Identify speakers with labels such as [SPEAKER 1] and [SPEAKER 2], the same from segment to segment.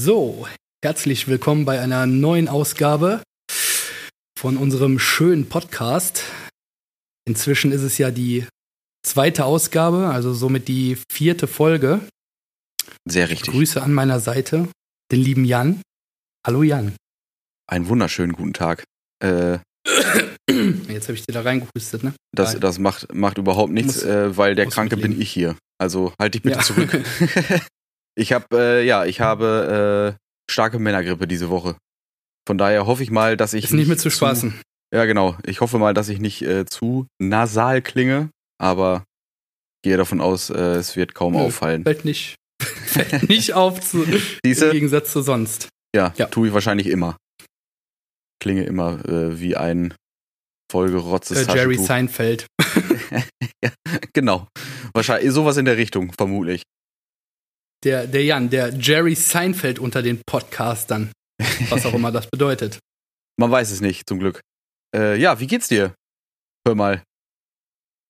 [SPEAKER 1] So, herzlich willkommen bei einer neuen Ausgabe von unserem schönen Podcast. Inzwischen ist es ja die zweite Ausgabe, also somit die vierte Folge.
[SPEAKER 2] Sehr richtig.
[SPEAKER 1] Grüße an meiner Seite, den lieben Jan. Hallo Jan.
[SPEAKER 2] Einen wunderschönen guten Tag. Äh,
[SPEAKER 1] Jetzt habe ich dir da reingehustet, ne?
[SPEAKER 2] das das macht, macht überhaupt nichts,
[SPEAKER 1] Muss-
[SPEAKER 2] äh, weil der Kranke bin ich hier. Also halt dich bitte
[SPEAKER 1] Ja.
[SPEAKER 2] zurück. ich habe, äh, ja, ich habe äh, starke Männergrippe diese Woche. Von daher hoffe ich mal, dass ich.
[SPEAKER 1] Ist nicht mehr zu spaßen.
[SPEAKER 2] ja, genau. Ich hoffe mal, dass ich nicht äh, zu nasal klinge, aber gehe davon aus, äh, es wird kaum
[SPEAKER 1] Nö.
[SPEAKER 2] auffallen.
[SPEAKER 1] Fällt nicht, fällt nicht auf zu, im
[SPEAKER 2] Siehste?
[SPEAKER 1] Gegensatz zu sonst.
[SPEAKER 2] Ja,
[SPEAKER 1] Ja.
[SPEAKER 2] tue ich wahrscheinlich immer. Klinge immer äh, wie ein vollgerotztes
[SPEAKER 1] Äh, Jerry. Seinfeld.
[SPEAKER 2] ja, genau. Wahrscheinlich sowas in der Richtung, vermutlich.
[SPEAKER 1] Der, der Jan, der Jerry Seinfeld unter den Podcastern. Was auch immer das bedeutet.
[SPEAKER 2] Man weiß es nicht, zum Glück. Äh, ja, wie geht's dir? Hör mal.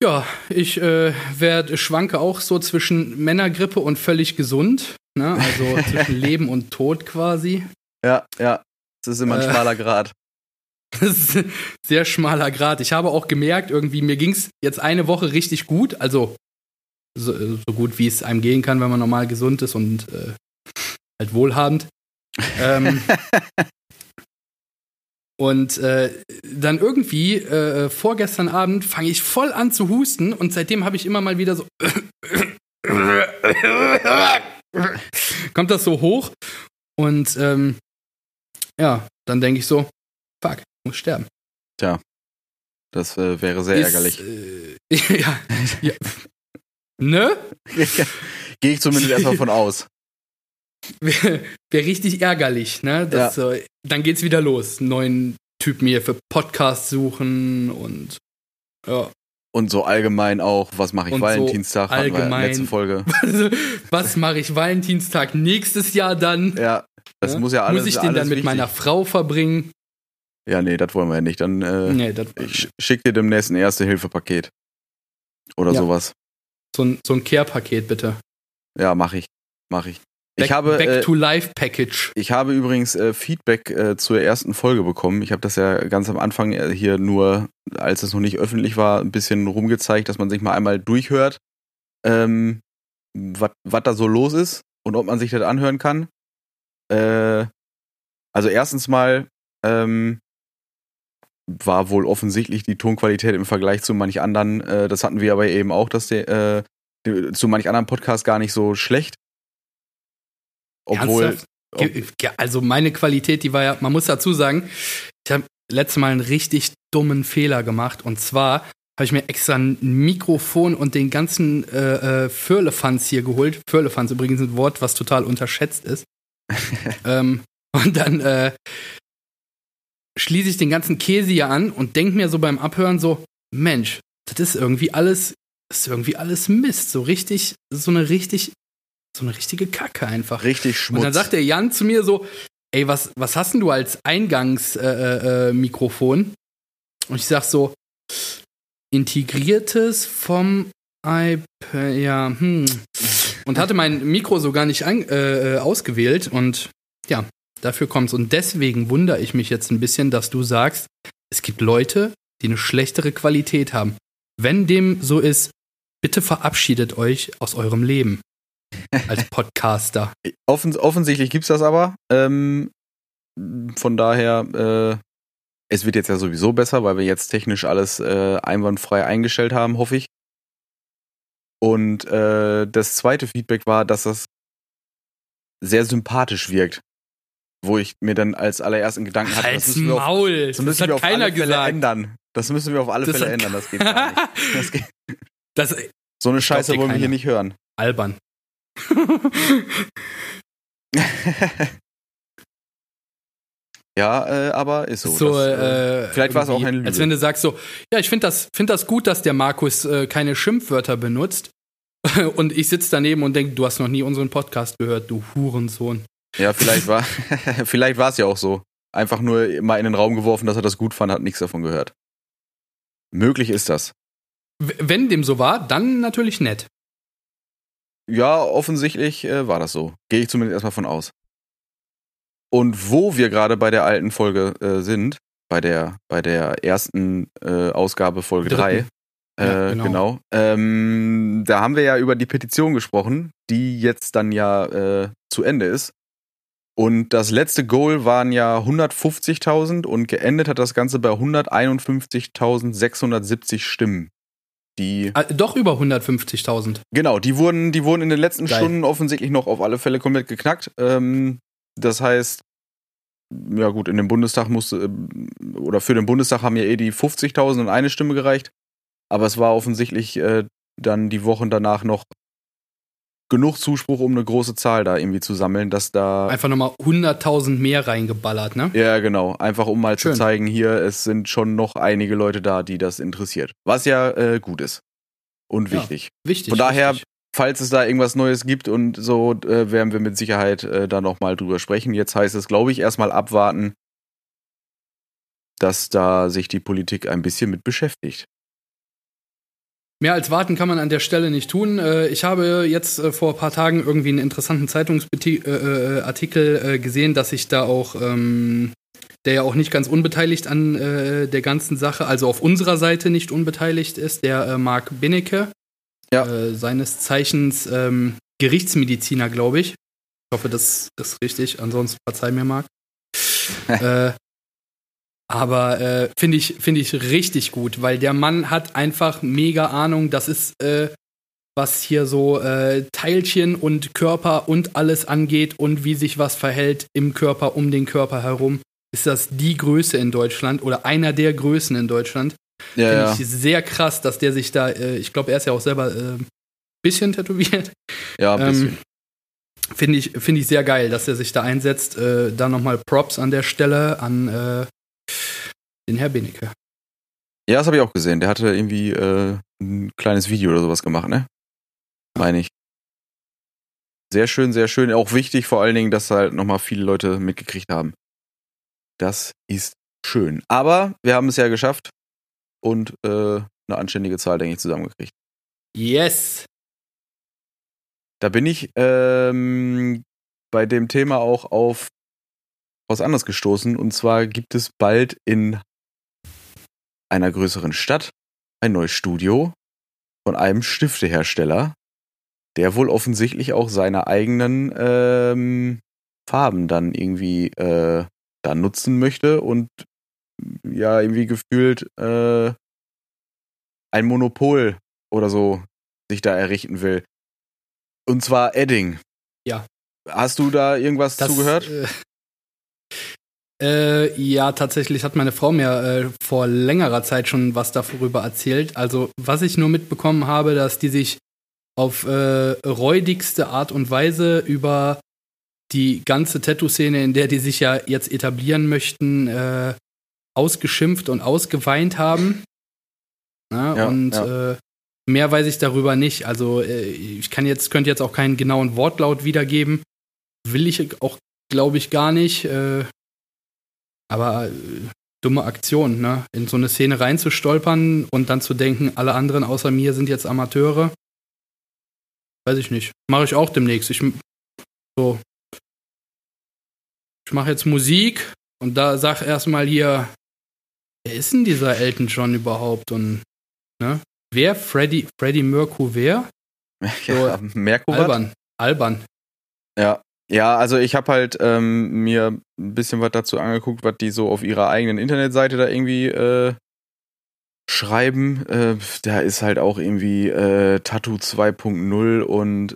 [SPEAKER 1] Ja, ich äh, werd, schwanke auch so zwischen Männergrippe und völlig gesund. Ne? Also zwischen Leben und Tod quasi.
[SPEAKER 2] Ja, ja. Es ist immer ein
[SPEAKER 1] Äh.
[SPEAKER 2] schmaler Grad.
[SPEAKER 1] Das ist ein sehr schmaler Grad. Ich habe auch gemerkt, irgendwie, mir ging's jetzt eine Woche richtig gut. Also so, so gut, wie es einem gehen kann, wenn man normal gesund ist und äh, halt wohlhabend. ähm, und äh, dann irgendwie, äh, vorgestern Abend, fange ich voll an zu husten und seitdem habe ich immer mal wieder so. kommt das so hoch und ähm, ja, dann denke ich so, fuck, ich muss sterben.
[SPEAKER 2] Das äh, wäre sehr
[SPEAKER 1] Ist,
[SPEAKER 2] ärgerlich.
[SPEAKER 1] Äh, ja, ja. Ne?
[SPEAKER 2] Gehe ich zumindest erstmal von aus.
[SPEAKER 1] Wäre wär richtig ärgerlich, ne? Das, äh, dann geht's wieder los. Neuen Typen hier für Podcasts suchen und ja.
[SPEAKER 2] Und so allgemein auch, was mache ich
[SPEAKER 1] Und so
[SPEAKER 2] Valentinstag? wir
[SPEAKER 1] allgemein-
[SPEAKER 2] letzte Folge.
[SPEAKER 1] Was mache ich Valentinstag nächstes Jahr dann?
[SPEAKER 2] Ja, das
[SPEAKER 1] Ja?
[SPEAKER 2] muss ja alles
[SPEAKER 1] Muss ich den dann mit
[SPEAKER 2] wichtig.
[SPEAKER 1] meiner Frau verbringen?
[SPEAKER 2] Ja, nee, das wollen wir ja nicht. Dann äh,
[SPEAKER 1] Nee,
[SPEAKER 2] ich schick dir demnächst ein Erste-Hilfe-Paket. Oder
[SPEAKER 1] Ja.
[SPEAKER 2] sowas.
[SPEAKER 1] So ein, so ein Care-Paket bitte.
[SPEAKER 2] Ja, mache ich. Mache ich.
[SPEAKER 1] Back,
[SPEAKER 2] ich habe,
[SPEAKER 1] Back
[SPEAKER 2] äh,
[SPEAKER 1] to Life Package.
[SPEAKER 2] Ich habe übrigens äh, Feedback äh, zur ersten Folge bekommen. Ich habe das ja ganz am Anfang äh, hier nur, als es noch nicht öffentlich war, ein bisschen rumgezeigt, dass man sich mal einmal durchhört, ähm, was da so los ist und ob man sich das anhören kann. Äh, also erstens mal ähm, war wohl offensichtlich die Tonqualität im Vergleich zu manch anderen, äh, das hatten wir aber eben auch, dass der äh, zu manch anderen Podcasts gar nicht so schlecht. Obwohl,
[SPEAKER 1] ge- Also meine Qualität, die war ja, man muss dazu sagen, ich habe letztes Mal einen richtig dummen Fehler gemacht. Und zwar habe ich mir extra ein Mikrofon und den ganzen äh, äh, Firlefanz hier geholt. Firlefanz übrigens ein Wort, was total unterschätzt ist. ähm, und dann äh, schließe ich den ganzen Käse hier an und denke mir so beim Abhören so, Mensch, das ist irgendwie alles, ist irgendwie alles Mist. So richtig, so eine richtig, so eine richtige Kacke einfach.
[SPEAKER 2] richtig Schmutz.
[SPEAKER 1] Und dann sagt der Jan zu mir so, ey, was, was hast denn du als Eingangsmikrofon? Äh, äh, Mikrofon? Und ich sag so, integriertes vom iPad, ja, hm. Und hatte mein Mikro so gar nicht an, äh, äh, ausgewählt und ja, dafür kommt's. Und deswegen wundere ich mich jetzt ein bisschen, dass du sagst, es gibt Leute, die eine schlechtere Qualität haben. Wenn dem so ist, bitte verabschiedet euch aus eurem Leben als Podcaster.
[SPEAKER 2] Offens offensichtlich gibt's das aber. Ähm, von daher, äh, es wird jetzt ja sowieso besser, weil wir jetzt technisch alles äh, einwandfrei eingestellt haben, hoffe ich. Und äh, das zweite Feedback war, dass das sehr sympathisch wirkt. Wo ich mir dann als allerersten Gedanken hatte, das
[SPEAKER 1] Halt's
[SPEAKER 2] müssen wir auf,
[SPEAKER 1] Maul,
[SPEAKER 2] das
[SPEAKER 1] das,
[SPEAKER 2] müssen wir
[SPEAKER 1] hat
[SPEAKER 2] auf alle Fälle
[SPEAKER 1] gesagt.
[SPEAKER 2] ändern. Das müssen wir auf alle
[SPEAKER 1] Das
[SPEAKER 2] Fälle ändern, das geht gar nicht. Das geht.
[SPEAKER 1] Das
[SPEAKER 2] So eine Scheiße wollen wir hier nicht hören.
[SPEAKER 1] albern.
[SPEAKER 2] ja, äh, aber ist so.
[SPEAKER 1] so,
[SPEAKER 2] das,
[SPEAKER 1] äh,
[SPEAKER 2] vielleicht war's auch
[SPEAKER 1] irgendwie,
[SPEAKER 2] eine Lüge.
[SPEAKER 1] Als wenn du sagst so, ja, ich finde das, find das gut, dass der Markus äh, keine Schimpfwörter benutzt. Und ich sitze daneben und denke, du hast noch nie unseren Podcast gehört, du Hurensohn.
[SPEAKER 2] Ja, vielleicht war vielleicht war es ja auch so. Einfach nur mal in den Raum geworfen, dass er das gut fand, hat nichts davon gehört. Möglich ist das.
[SPEAKER 1] Wenn dem so war, dann natürlich nett.
[SPEAKER 2] Ja, offensichtlich äh, war das so. Gehe ich zumindest erstmal von aus. Und wo wir gerade bei der alten Folge äh, sind, bei der, bei der ersten äh, Ausgabe Folge 3,
[SPEAKER 1] Ja,
[SPEAKER 2] äh,
[SPEAKER 1] genau.
[SPEAKER 2] genau. Ähm, da haben wir ja über die Petition gesprochen, die jetzt dann ja äh, zu Ende ist. Und das letzte Goal waren ja 150.000 und geendet hat das Ganze bei 151.670 Stimmen. Die,
[SPEAKER 1] Ah, doch über 150.000.
[SPEAKER 2] genau, die wurden, die wurden in den letzten
[SPEAKER 1] Geil.
[SPEAKER 2] Stunden offensichtlich noch auf alle Fälle komplett geknackt. Ähm, das heißt, ja gut, in dem Bundestag musste, ähm, oder für den Bundestag haben ja eh die 50.000 und eine Stimme gereicht. Aber es war offensichtlich äh, dann die Wochen danach noch genug Zuspruch, um eine große Zahl da irgendwie zu sammeln, dass da.
[SPEAKER 1] Einfach nochmal 100.000 mehr reingeballert, ne?
[SPEAKER 2] Ja, genau. Einfach um mal
[SPEAKER 1] Schön.
[SPEAKER 2] zu zeigen, hier, es sind schon noch einige Leute da, die das interessiert. Was ja äh, gut ist. Und
[SPEAKER 1] Ja,
[SPEAKER 2] wichtig.
[SPEAKER 1] Wichtig.
[SPEAKER 2] Von daher,
[SPEAKER 1] wichtig.
[SPEAKER 2] falls es da irgendwas Neues gibt und so, äh, werden wir mit Sicherheit äh, da nochmal drüber sprechen. Jetzt heißt es, glaube ich, erstmal abwarten, dass da sich die Politik ein bisschen mit beschäftigt.
[SPEAKER 1] Mehr als warten kann man an der Stelle nicht tun. Äh, Ich habe jetzt äh, vor ein paar Tagen irgendwie einen interessanten Zeitungsartikel äh, gesehen, dass sich da auch, ähm, der ja auch nicht ganz unbeteiligt an der ganzen Sache, also auf unserer Seite nicht unbeteiligt ist, der Marc Benecke,
[SPEAKER 2] Ja.
[SPEAKER 1] seines Zeichens ähm, Gerichtsmediziner, glaube ich. Ich hoffe, das ist richtig, ansonsten verzeih mir, Marc. äh, aber äh, finde ich, finde ich richtig gut, weil der Mann hat einfach mega Ahnung. Das ist, äh, was hier so äh, Teilchen und Körper und alles angeht und wie sich was verhält im Körper, um den Körper herum. Ist das die Größe in Deutschland oder einer der Größen in Deutschland?
[SPEAKER 2] Ja,
[SPEAKER 1] Finde ich sehr krass, dass der sich da, äh, ich glaube, er ist ja auch selber äh, bisschen tätowiert.
[SPEAKER 2] ja, ein bisschen.
[SPEAKER 1] Ähm, Finde ich, finde ich sehr geil, dass er sich da einsetzt. Äh, da nochmal Props an der Stelle an äh, den Herr Benecke.
[SPEAKER 2] Ja, das habe ich auch gesehen. Der hatte irgendwie äh, ein kleines Video oder sowas gemacht, ne? Meine ich. Sehr schön, sehr schön. Auch wichtig vor allen Dingen, dass halt nochmal viele Leute mitgekriegt haben. Das ist schön. Aber wir haben es ja geschafft und äh, eine anständige Zahl, denke ich, zusammengekriegt.
[SPEAKER 1] Yes!
[SPEAKER 2] Da bin ich ähm, bei dem Thema auch auf was anderes gestoßen. Und zwar gibt es bald in einer größeren Stadt ein neues Studio von einem Stiftehersteller, der wohl offensichtlich auch seine eigenen ähm, Farben dann irgendwie äh, da nutzen möchte und ja irgendwie gefühlt äh, ein Monopol oder so sich da errichten will. Und zwar Edding.
[SPEAKER 1] Ja.
[SPEAKER 2] Hast du da irgendwas
[SPEAKER 1] Das,
[SPEAKER 2] zugehört?
[SPEAKER 1] Äh, äh, ja, tatsächlich hat meine Frau mir äh, vor längerer Zeit schon was darüber erzählt. Also, was ich nur mitbekommen habe, dass die sich auf äh, räudigste Art und Weise über die ganze Tattoo-Szene, in der die sich ja jetzt etablieren möchten, äh, ausgeschimpft und ausgeweint haben. Na,
[SPEAKER 2] Ja,
[SPEAKER 1] und
[SPEAKER 2] ja.
[SPEAKER 1] Äh, mehr weiß ich darüber nicht. Also äh, ich kann jetzt, könnte jetzt auch keinen genauen Wortlaut wiedergeben. Will ich auch, glaube ich, gar nicht. Äh, aber äh, dumme Aktion, ne? In so eine Szene reinzustolpern und dann zu denken, alle anderen außer mir sind jetzt Amateure. Weiß ich nicht. Mache ich auch demnächst. Ich so. Ich mache jetzt Musik und da sag erstmal hier, wer ist denn dieser Elton John überhaupt? Und ne? Wer? Freddie, Freddie Mercury wer?
[SPEAKER 2] ja, Merkur
[SPEAKER 1] Albern. Albern.
[SPEAKER 2] Ja. Ja, also ich habe halt ähm, mir ein bisschen was dazu angeguckt, was die so auf ihrer eigenen Internetseite da irgendwie äh, schreiben. Äh, da ist halt auch irgendwie äh, Tattoo 2.0 und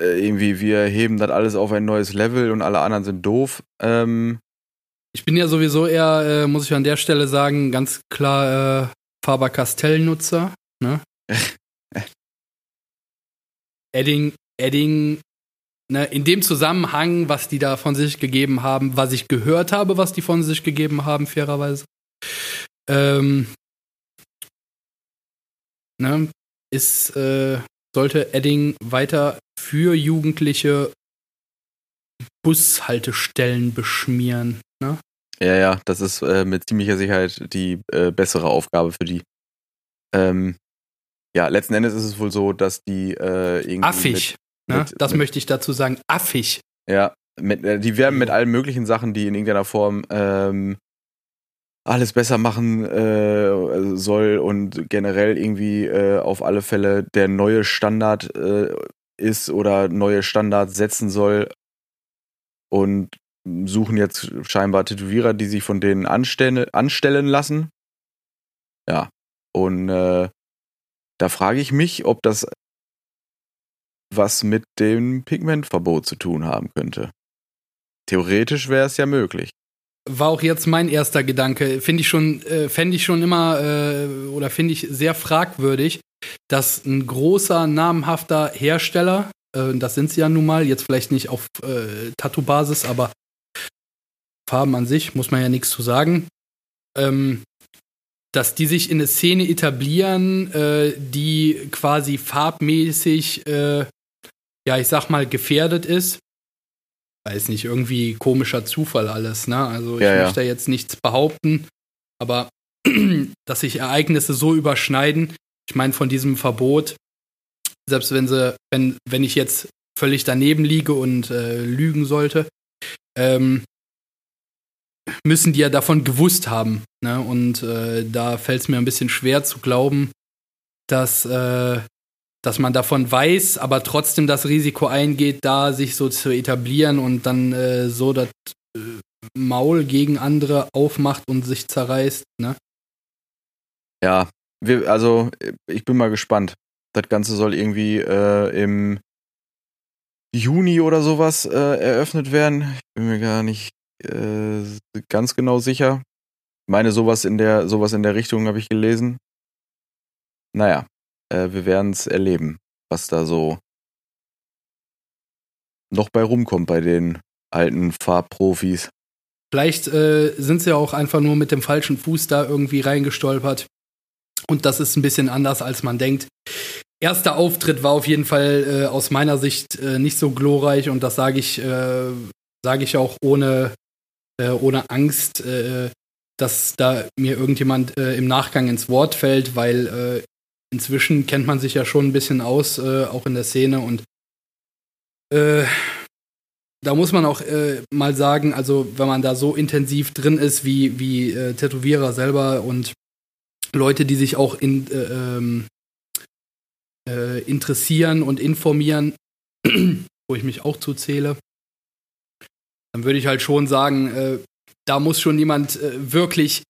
[SPEAKER 2] äh, irgendwie wir heben das alles auf ein neues Level und alle anderen sind doof. Ähm,
[SPEAKER 1] Ich bin ja sowieso eher, äh, muss ich an der Stelle sagen, ganz klar äh, Faber-Castell-Nutzer. Ne? Edding, Edding, ne, in dem Zusammenhang, was die da von sich gegeben haben, was ich gehört habe, was die von sich gegeben haben, fairerweise, ähm, ne, ist, äh, sollte Edding weiter für Jugendliche Bushaltestellen beschmieren. Ne?
[SPEAKER 2] ja, ja, das ist äh, mit ziemlicher Sicherheit die äh, bessere Aufgabe für die. Ähm, ja, letzten Endes ist es wohl so, dass die äh, irgendwie
[SPEAKER 1] Affig. Ne?
[SPEAKER 2] mit-
[SPEAKER 1] das
[SPEAKER 2] mit-
[SPEAKER 1] möchte ich dazu sagen. Affig.
[SPEAKER 2] Ja, Mit, äh, die werben mit allen möglichen Sachen, die in irgendeiner Form ähm, alles besser machen äh, soll und generell irgendwie äh, auf alle Fälle der neue Standard äh, ist oder neue Standards setzen soll und suchen jetzt scheinbar Tätowierer, die sich von denen anstellen, anstellen lassen. Ja, und äh, da frage ich mich, ob das was mit dem Pigmentverbot zu tun haben könnte. Theoretisch wäre es ja möglich.
[SPEAKER 1] War auch jetzt mein erster Gedanke. Finde ich schon, äh, fände ich schon immer äh, oder finde ich sehr fragwürdig, dass ein großer, namhafter Hersteller, äh, das sind sie ja nun mal, jetzt vielleicht nicht auf äh, Tattoo-Basis, aber Farben an sich, muss man ja nichts zu sagen, ähm, dass die sich in eine Szene etablieren, äh, die quasi farbmäßig, äh, ja, ich sag mal, gefährdet ist weiß nicht, irgendwie komischer Zufall alles, ne? Also ich
[SPEAKER 2] Ja,
[SPEAKER 1] möchte jetzt nichts behaupten, aber dass sich Ereignisse so überschneiden, ich meine von diesem Verbot, selbst wenn sie, wenn, wenn ich jetzt völlig daneben liege und äh, lügen sollte, ähm, müssen die ja davon gewusst haben. Ne? Und äh, da fällt es mir ein bisschen schwer zu glauben, dass, äh, dass man davon weiß, aber trotzdem das Risiko eingeht, da sich so zu etablieren und dann äh, so das äh, Maul gegen andere aufmacht und sich zerreißt. Ne?
[SPEAKER 2] Ja, wir, also ich bin mal gespannt. Das Ganze soll irgendwie äh, im Juni oder sowas äh, eröffnet werden. Ich bin mir gar nicht äh, ganz genau sicher. Ich meine, sowas in der, sowas in der Richtung habe ich gelesen. Naja, äh, wir werden es erleben, was da so noch bei rumkommt bei den alten Farbprofis.
[SPEAKER 1] Vielleicht äh, sind sie ja auch einfach nur mit dem falschen Fuß da irgendwie reingestolpert. Und das ist ein bisschen anders, als man denkt. Erster Auftritt war auf jeden Fall äh, aus meiner Sicht äh, nicht so glorreich und das sage ich, äh, sage ich auch ohne, äh, ohne Angst, äh, dass da mir irgendjemand äh, im Nachgang ins Wort fällt, weil inzwischen kennt man sich ja schon ein bisschen aus, äh, auch in der Szene und äh, da muss man auch äh, mal sagen, also wenn man da so intensiv drin ist wie, wie äh, Tätowierer selber und Leute, die sich auch in, äh, ähm, äh, interessieren und informieren, wo ich mich auch zuzähle, dann würde ich halt schon sagen, da muss schon jemand wirklich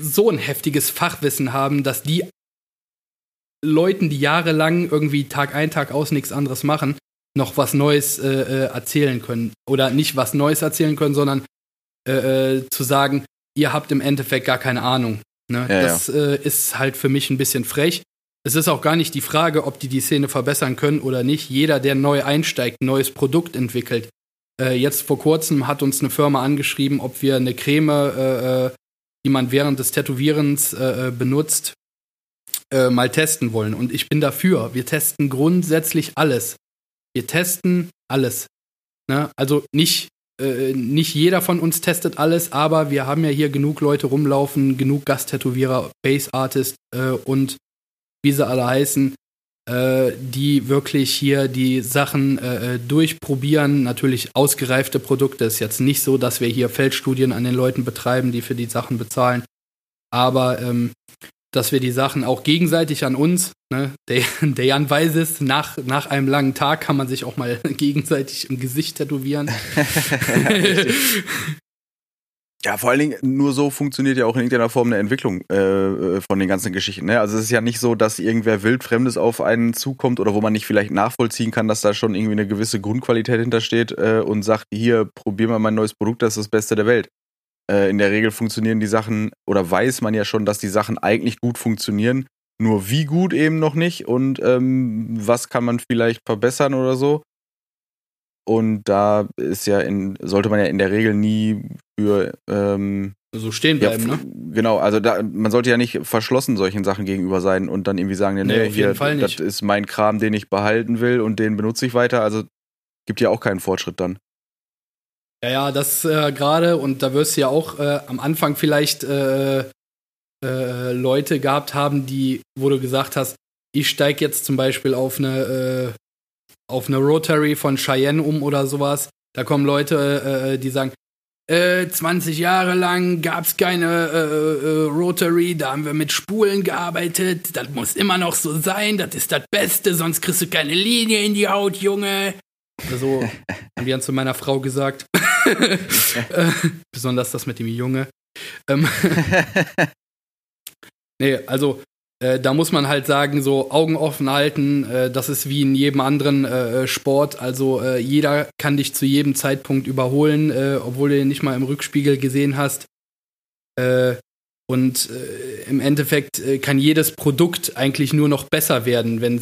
[SPEAKER 1] so ein heftiges Fachwissen haben, dass die Leuten, die jahrelang irgendwie Tag ein, Tag aus nichts anderes machen, noch was Neues äh, äh, erzählen können. Oder nicht was Neues erzählen können, sondern äh, äh, zu sagen, ihr habt im Endeffekt gar keine Ahnung. Ne?
[SPEAKER 2] Ja,
[SPEAKER 1] das Äh, ist halt für mich ein bisschen frech. Es ist auch gar nicht die Frage, ob die die Szene verbessern können oder nicht. Jeder, der neu einsteigt, ein neues Produkt entwickelt. Äh, jetzt vor kurzem hat uns eine Firma angeschrieben, ob wir eine Creme, die man während des Tätowierens benutzt, äh, mal testen wollen. Und ich bin dafür. Wir testen grundsätzlich alles. Wir testen alles. Ne? Also nicht, äh, nicht jeder von uns testet alles, aber wir haben ja hier genug Leute rumlaufen, genug Gasttätowierer, Base Artist äh, und wie sie alle heißen, äh, die wirklich hier die Sachen äh, äh, durchprobieren. Natürlich ausgereifte Produkte. Ist jetzt nicht so, dass wir hier Feldstudien an den Leuten betreiben, die für die Sachen bezahlen. Aber ähm, dass wir die Sachen auch gegenseitig an uns, ne, der, der Jan weiß es, nach, nach einem langen Tag kann man sich auch mal gegenseitig im Gesicht tätowieren.
[SPEAKER 2] Ja, vor allen Dingen, nur so funktioniert ja auch in irgendeiner Form eine Entwicklung äh, von den ganzen Geschichten. Ne? Also es ist ja nicht so, dass irgendwer wildfremdes auf einen zukommt oder wo man nicht vielleicht nachvollziehen kann, dass da schon irgendwie eine gewisse Grundqualität hintersteht äh, und sagt, hier, probier mal mein neues Produkt, das ist das Beste der Welt. Äh, in der Regel funktionieren die Sachen, oder weiß man ja schon, dass die Sachen eigentlich gut funktionieren, nur wie gut eben noch nicht und ähm, was kann man vielleicht verbessern oder so. Und da ist ja in, sollte man ja in der Regel nie für ähm,
[SPEAKER 1] so stehen
[SPEAKER 2] ja,
[SPEAKER 1] bleiben, ne?
[SPEAKER 2] Genau, also da, man sollte ja nicht verschlossen solchen Sachen gegenüber sein und dann irgendwie sagen, nee,
[SPEAKER 1] Nee, auf
[SPEAKER 2] hier,
[SPEAKER 1] jeden Fall
[SPEAKER 2] das
[SPEAKER 1] nicht.
[SPEAKER 2] ist mein Kram, den ich behalten will und den benutze ich weiter. Also gibt ja auch keinen Fortschritt dann.
[SPEAKER 1] Ja, ja, das äh, gerade, und da wirst du ja auch äh, am Anfang vielleicht äh, äh, Leute gehabt haben, die, wo du gesagt hast, ich steige jetzt zum Beispiel auf eine, äh, auf eine Rotary von Cheyenne um oder sowas. Da kommen Leute, äh, die sagen, äh, 20 Jahre lang gab es keine Rotary, da haben wir mit Spulen gearbeitet. Das muss immer noch so sein, das ist das Beste, sonst kriegst du keine Linie in die Haut, Junge. Also haben die dann zu meiner Frau gesagt. äh, besonders das mit dem Junge. Ähm, nee, also äh, da muss man halt sagen, so Augen offen halten, äh, das ist wie in jedem anderen äh, Sport. Also äh, jeder kann dich zu jedem Zeitpunkt überholen, äh, obwohl du ihn nicht mal im Rückspiegel gesehen hast. Äh, und im Endeffekt kann jedes Produkt eigentlich nur noch besser werden, wenn,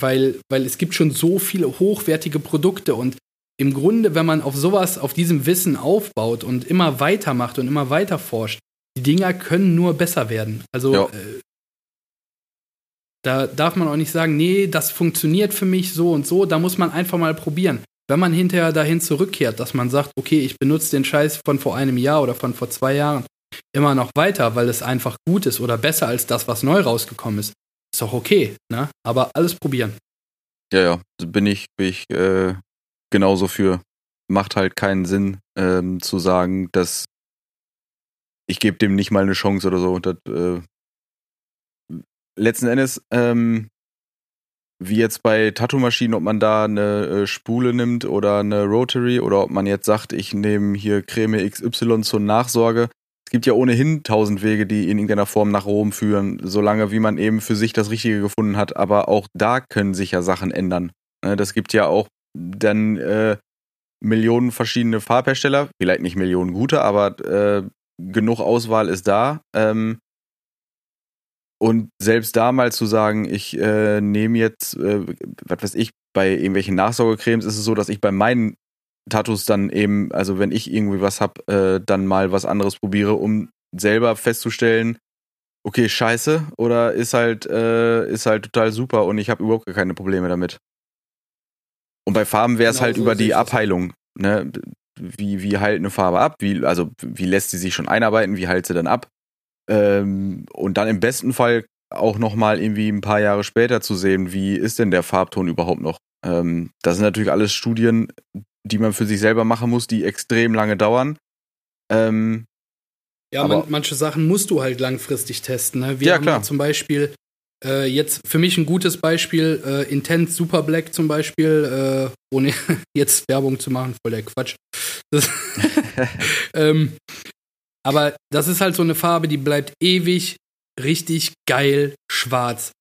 [SPEAKER 1] weil, weil es gibt schon so viele hochwertige Produkte und im Grunde, wenn man auf sowas, auf diesem Wissen aufbaut und immer weitermacht und immer weiter forscht, die Dinger können nur besser werden. Also ja. Da darf man auch nicht sagen, nee, das funktioniert für mich so und so. Da muss man einfach mal probieren. Wenn man hinterher dahin zurückkehrt, dass man sagt, okay, ich benutze den Scheiß von vor einem Jahr oder von vor zwei Jahren immer noch weiter, weil es einfach gut ist oder besser als das, was neu rausgekommen ist, ist doch okay, ne? Aber alles probieren.
[SPEAKER 2] Ja, ja, bin ich, bin ich äh, genauso für. Macht halt keinen Sinn ähm, zu sagen, dass ich gebe dem nicht mal eine Chance oder so. Das äh, letzten Endes, ähm, wie jetzt bei Tattoo-Maschinen, ob man da eine äh, Spule nimmt oder eine Rotary oder ob man jetzt sagt, ich nehme hier Creme XY zur Nachsorge. Es gibt ja ohnehin tausend Wege, die in irgendeiner Form nach Rom führen, solange wie man eben für sich das Richtige gefunden hat. Aber auch da können sich ja Sachen ändern. Ne, das gibt ja auch dann äh, Millionen verschiedene Farbhersteller, vielleicht nicht Millionen gute, aber äh, genug Auswahl ist da. Ähm, und selbst da mal zu sagen, ich äh, nehme jetzt, äh, was weiß ich, bei irgendwelchen Nachsorgecremes ist es so, dass ich bei meinen Tattoos dann eben, also wenn ich irgendwie was hab, äh, dann mal was anderes probiere, um selber festzustellen, okay, scheiße, oder ist halt, äh, ist halt total super und ich habe überhaupt keine Probleme damit. Und bei Farben wäre es genau halt so über die Abheilung, ne? Wie, wie heilt eine Farbe ab? Wie, also wie lässt sie sich schon einarbeiten? Wie heilt sie dann ab? Ähm, und dann im besten Fall auch nochmal irgendwie ein paar Jahre später zu sehen, wie ist denn der Farbton überhaupt noch? Ähm, das sind natürlich alles Studien, die man für sich selber machen muss, die extrem lange dauern. Ähm,
[SPEAKER 1] ja, man, manche Sachen musst du halt langfristig testen. Ne? Wir ja, haben klar. zum Beispiel äh, jetzt für mich ein gutes Beispiel, äh, Intense Super Black zum Beispiel, äh, ohne jetzt Werbung zu machen, voll der Quatsch. Das, ähm, aber das ist halt so eine Farbe, die bleibt ewig richtig geil schwarz.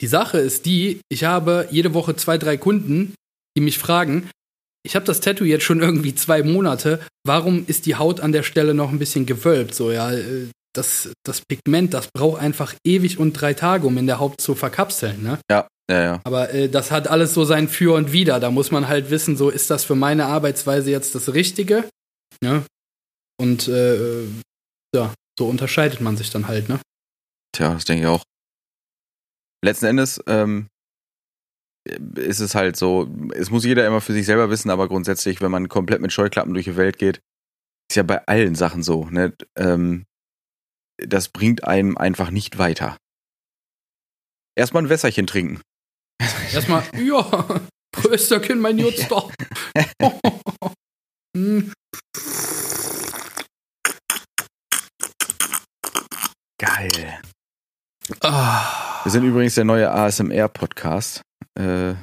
[SPEAKER 1] Die Sache ist die, ich habe jede Woche zwei, drei Kunden, die mich fragen, ich habe das Tattoo jetzt schon irgendwie zwei Monate, warum ist die Haut an der Stelle noch ein bisschen gewölbt? So, ja, äh, das, das Pigment, das braucht einfach ewig und drei Tage, um in der Haut zu verkapseln, ne?
[SPEAKER 2] Ja, ja, ja.
[SPEAKER 1] Aber äh, das hat alles so sein Für und Wider. Da muss man halt wissen, so ist das für meine Arbeitsweise jetzt das Richtige? Ne? Und äh, ja, so unterscheidet man sich dann halt, ne?
[SPEAKER 2] Tja, das denke ich auch. Letzten Endes ähm, ist es halt so, es muss jeder immer für sich selber wissen, aber grundsätzlich, wenn man komplett mit Scheuklappen durch die Welt geht, ist ja bei allen Sachen so, ne? Ähm, das bringt einem einfach nicht weiter. Erstmal ein Wässerchen trinken.
[SPEAKER 1] Erstmal, ja, Prösterchen, mein Jutster.
[SPEAKER 2] hm. Geil. Ah. Wir sind übrigens der neue ASMR-Podcast. Äh,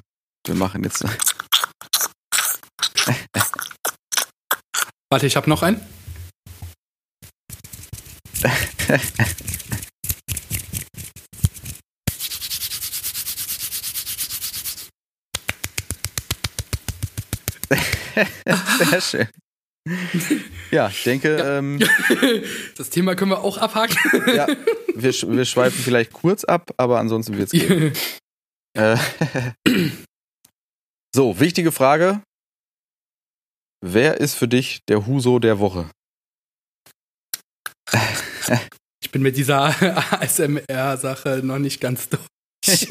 [SPEAKER 2] wir machen jetzt.
[SPEAKER 1] Warte, ich habe noch einen.
[SPEAKER 2] Sehr schön. Ja, ich denke. Ja. Ähm,
[SPEAKER 1] das Thema können wir auch abhaken.
[SPEAKER 2] ja, wir, wir schweifen vielleicht kurz ab, aber ansonsten wird es gehen. äh, so, wichtige Frage. Wer ist für dich der Huso der Woche?
[SPEAKER 1] ich bin mit dieser ASMR-Sache noch nicht ganz durch.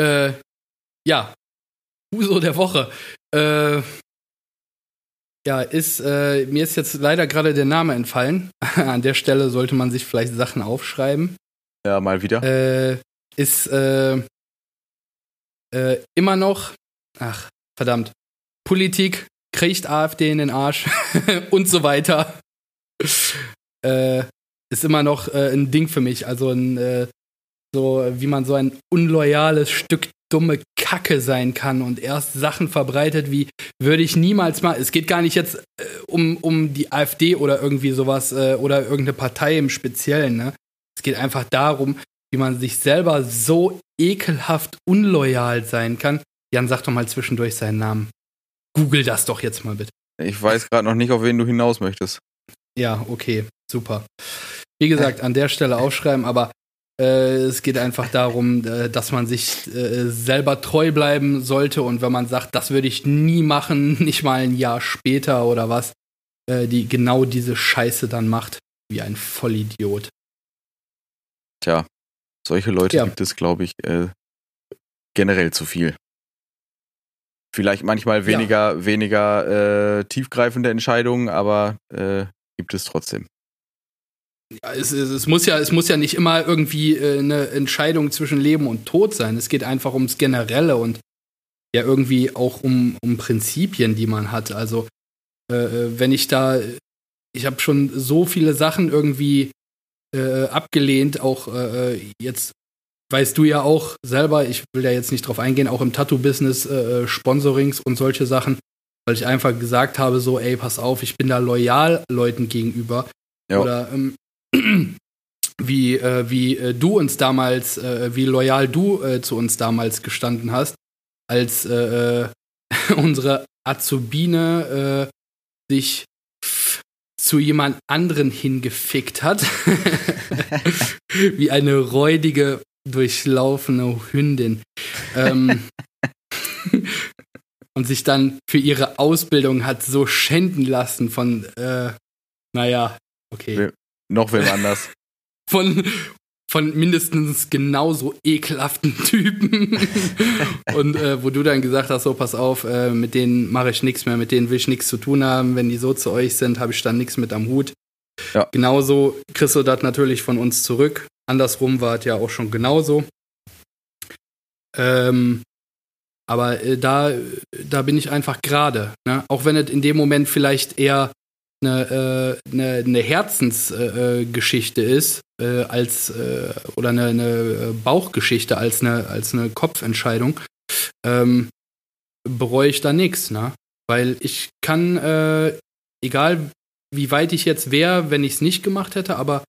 [SPEAKER 1] äh, ja, Huso der Woche. Äh, ja, ist, äh, mir ist jetzt leider gerade der Name entfallen. An der Stelle sollte man sich vielleicht Sachen aufschreiben.
[SPEAKER 2] Ja, mal wieder.
[SPEAKER 1] Äh, ist, äh, äh, immer noch, ach, verdammt, Politik kriegt AfD in den Arsch und so weiter. Äh, ist immer noch äh, ein Ding für mich. Also ein, äh, so wie man so ein unloyales Stück dumme Kacke sein kann und erst Sachen verbreitet, wie würde ich niemals mal. Es geht gar nicht jetzt äh, um, um die AfD oder irgendwie sowas äh, oder irgendeine Partei im Speziellen. Ne? Es geht einfach darum, wie man sich selber so ekelhaft unloyal sein kann. Jan, sag doch mal zwischendurch seinen Namen. Google das doch jetzt mal bitte.
[SPEAKER 2] Ich weiß gerade noch nicht, auf wen du hinaus möchtest.
[SPEAKER 1] Ja, okay, super. Wie gesagt, an der Stelle aufschreiben, aber äh, es geht einfach darum, äh, dass man sich äh, selber treu bleiben sollte und wenn man sagt, das würde ich nie machen, nicht mal ein Jahr später oder was, äh, die genau diese Scheiße dann macht, wie ein Vollidiot.
[SPEAKER 2] Tja, solche Leute ja. gibt es, glaube ich, äh, generell zu viel. Vielleicht manchmal weniger, ja. weniger äh, tiefgreifende Entscheidungen, aber äh, gibt es trotzdem.
[SPEAKER 1] Ja, es, es, es, muss ja, es muss ja nicht immer irgendwie äh, eine Entscheidung zwischen Leben und Tod sein. Es geht einfach ums Generelle und ja irgendwie auch um, um Prinzipien, die man hat. Also äh, äh wenn ich da, ich habe schon so viele Sachen irgendwie äh, abgelehnt, auch äh, jetzt weißt du ja auch selber, ich will ja jetzt nicht drauf eingehen, auch im Tattoo-Business Sponsorings und solche Sachen, weil ich einfach gesagt habe, so, ey, pass auf, ich bin da loyal Leuten gegenüber. Ja. Oder ähm, wie, äh, wie äh, du uns damals, äh, wie loyal du äh, zu uns damals gestanden hast, als äh, unsere Azubine sich zu jemand anderen hingefickt hat. wie eine räudige durchlaufene Hündin. Ähm, und sich dann für ihre Ausbildung hat so schänden lassen von, äh, naja, okay.
[SPEAKER 2] Noch wem anders.
[SPEAKER 1] von, von mindestens genauso ekelhaften Typen. und äh, wo du dann gesagt hast, so pass auf, äh, mit denen mache ich nichts mehr, mit denen will ich nichts zu tun haben. Wenn die so zu euch sind, habe ich dann nichts mit am Hut. Ja. Genauso kriegst du das natürlich von uns zurück. Andersrum war es ja auch schon genauso. Ähm, aber äh, da, da bin ich einfach gerade. Ne? Auch wenn es in dem Moment vielleicht eher eine, äh, eine, eine Herzensgeschichte äh, ist, äh, als äh, oder eine, eine, Bauchgeschichte als eine, als eine Kopfentscheidung, ähm, bereue ich da nichts, ne? Weil ich kann, äh, egal wie weit ich jetzt wäre, wenn ich es nicht gemacht hätte, aber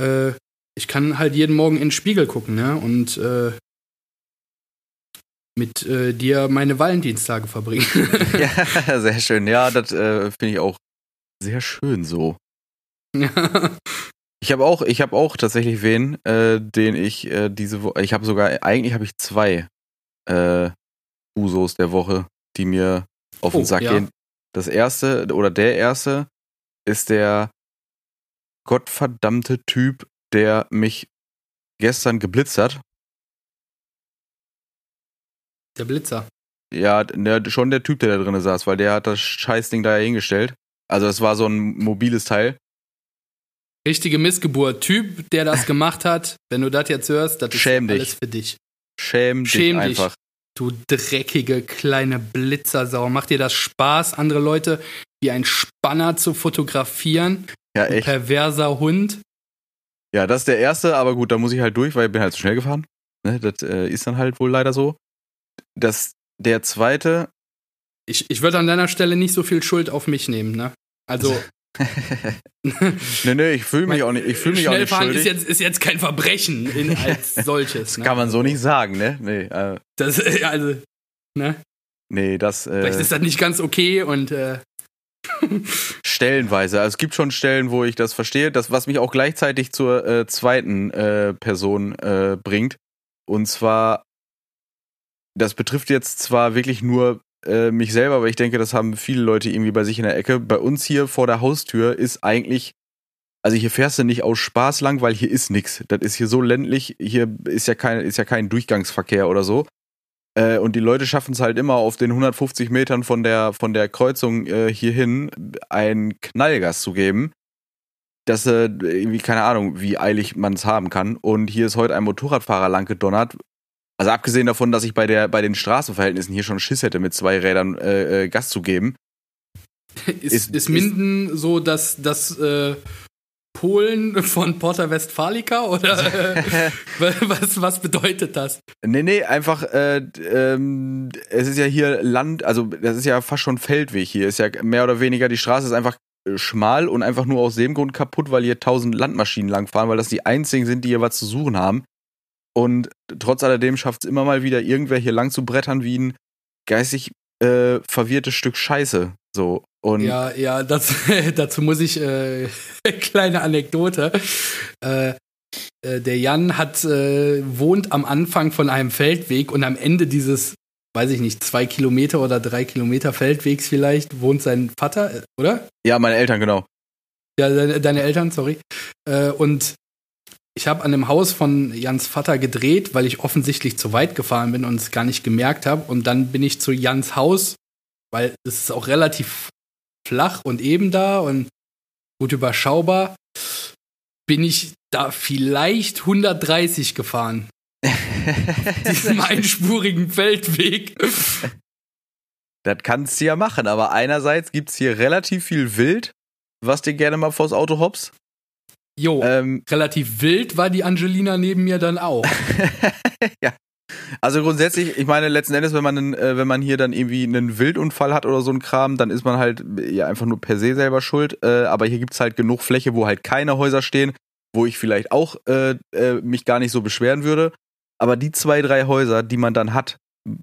[SPEAKER 1] äh, ich kann halt jeden Morgen in den Spiegel gucken, ne? Und äh, mit dir meine Valentinstage verbringen.
[SPEAKER 2] ja, sehr schön. Ja, das finde ich auch sehr schön so. Ich habe auch, ich habe auch tatsächlich wen, äh, den ich äh, diese Woche, ich habe sogar, eigentlich habe ich zwei äh, Usos der Woche, die mir auf den oh, Sack ja. gehen. Das erste oder der erste ist der gottverdammte Typ, der mich gestern geblitzt hat.
[SPEAKER 1] Der Blitzer.
[SPEAKER 2] Ja, der, schon der Typ, der da drin saß, weil der hat das Scheißding da hingestellt. Also es war so ein mobiles Teil.
[SPEAKER 1] Richtige Missgeburt. Typ, der das gemacht hat, wenn du das jetzt hörst, das
[SPEAKER 2] Schäm
[SPEAKER 1] ist
[SPEAKER 2] dich.
[SPEAKER 1] alles für dich.
[SPEAKER 2] Schäm, Schäm dich einfach.
[SPEAKER 1] Du dreckige kleine Blitzersau. Macht dir das Spaß, andere Leute wie ein Spanner zu fotografieren?
[SPEAKER 2] Ja, echt.
[SPEAKER 1] Perverser Hund.
[SPEAKER 2] Ja, das ist der erste, aber gut, da muss ich halt durch, weil ich bin halt zu schnell gefahren. Ne, das äh, ist dann halt wohl leider so. Das, der zweite.
[SPEAKER 1] Ich, ich würde an deiner Stelle nicht so viel Schuld auf mich nehmen, ne? Also.
[SPEAKER 2] nee, nee, ich fühle mich auch nicht. Ich fühle mich auch nicht schuldig.
[SPEAKER 1] Ist jetzt, ist jetzt kein Verbrechen in, als solches.
[SPEAKER 2] das ne? kann man so nicht sagen, ne? Nee. Äh,
[SPEAKER 1] das, also, ne?
[SPEAKER 2] Nee, das.
[SPEAKER 1] Äh, Vielleicht ist das nicht ganz okay und. Äh,
[SPEAKER 2] Stellenweise. Also es gibt schon Stellen, wo ich das verstehe. Das, was mich auch gleichzeitig zur äh, zweiten äh, Person äh, bringt. Und zwar, das betrifft jetzt zwar wirklich nur äh, mich selber, aber ich denke, das haben viele Leute irgendwie bei sich in der Ecke. Bei uns hier vor der Haustür ist eigentlich, also hier fährst du nicht aus Spaß lang, weil hier ist nichts. Das ist hier so ländlich. Hier ist ja kein, ist ja kein Durchgangsverkehr oder so. Äh, und die Leute schaffen es halt immer auf den 150 Metern von der, von der Kreuzung äh, hierhin ein Knallgas zu geben. Dass äh, irgendwie, keine Ahnung, wie eilig man es haben kann. Und hier ist heute ein Motorradfahrer lang gedonnert, Also abgesehen davon, dass ich bei der bei den Straßenverhältnissen hier schon Schiss hätte, mit zwei Rädern äh, äh Gas zu geben.
[SPEAKER 1] ist, ist, ist Minden so, dass das äh, Polen von Porta Westfalica oder äh, was, was bedeutet das?
[SPEAKER 2] Nee, nee, einfach, äh, ähm, es ist ja hier Land, also das ist ja fast schon Feldweg hier, ist ja mehr oder weniger, die Straße ist einfach äh, schmal und einfach nur aus dem Grund kaputt, weil hier tausend Landmaschinen langfahren, weil das die einzigen sind, die hier was zu suchen haben. Und trotz alledem schafft es immer mal wieder irgendwer hier lang zu brettern wie ein geistig äh, verwirrtes Stück Scheiße. So. Und
[SPEAKER 1] ja, ja, das, dazu muss ich äh, kleine Anekdote. Äh, äh, der Jan hat äh, wohnt am Anfang von einem Feldweg und am Ende dieses, weiß ich nicht, zwei Kilometer oder drei Kilometer Feldwegs vielleicht wohnt sein Vater, äh, oder?
[SPEAKER 2] Ja, meine Eltern genau.
[SPEAKER 1] Ja, deine, deine Eltern, sorry. Äh, und ich habe an dem Haus von Jans Vater gedreht, weil ich offensichtlich zu weit gefahren bin und es gar nicht gemerkt habe. Und dann bin ich zu Jans Haus, weil es ist auch relativ flach und eben da und gut überschaubar. Bin ich da vielleicht 130 gefahren. diesem einspurigen Feldweg.
[SPEAKER 2] Das kannst du ja machen, aber einerseits gibt es hier relativ viel Wild, was dir gerne mal vors Auto hops.
[SPEAKER 1] Jo, ähm, relativ wild war die Angelina neben mir dann auch.
[SPEAKER 2] ja. Also grundsätzlich, ich meine, letzten Endes, wenn man, äh, wenn man hier dann irgendwie einen Wildunfall hat oder so ein Kram, dann ist man halt ja einfach nur per se selber schuld. Äh, aber hier gibt's halt genug Fläche, wo halt keine Häuser stehen, wo ich vielleicht auch äh, äh, mich gar nicht so beschweren würde. Aber die zwei, drei Häuser, die man dann hat,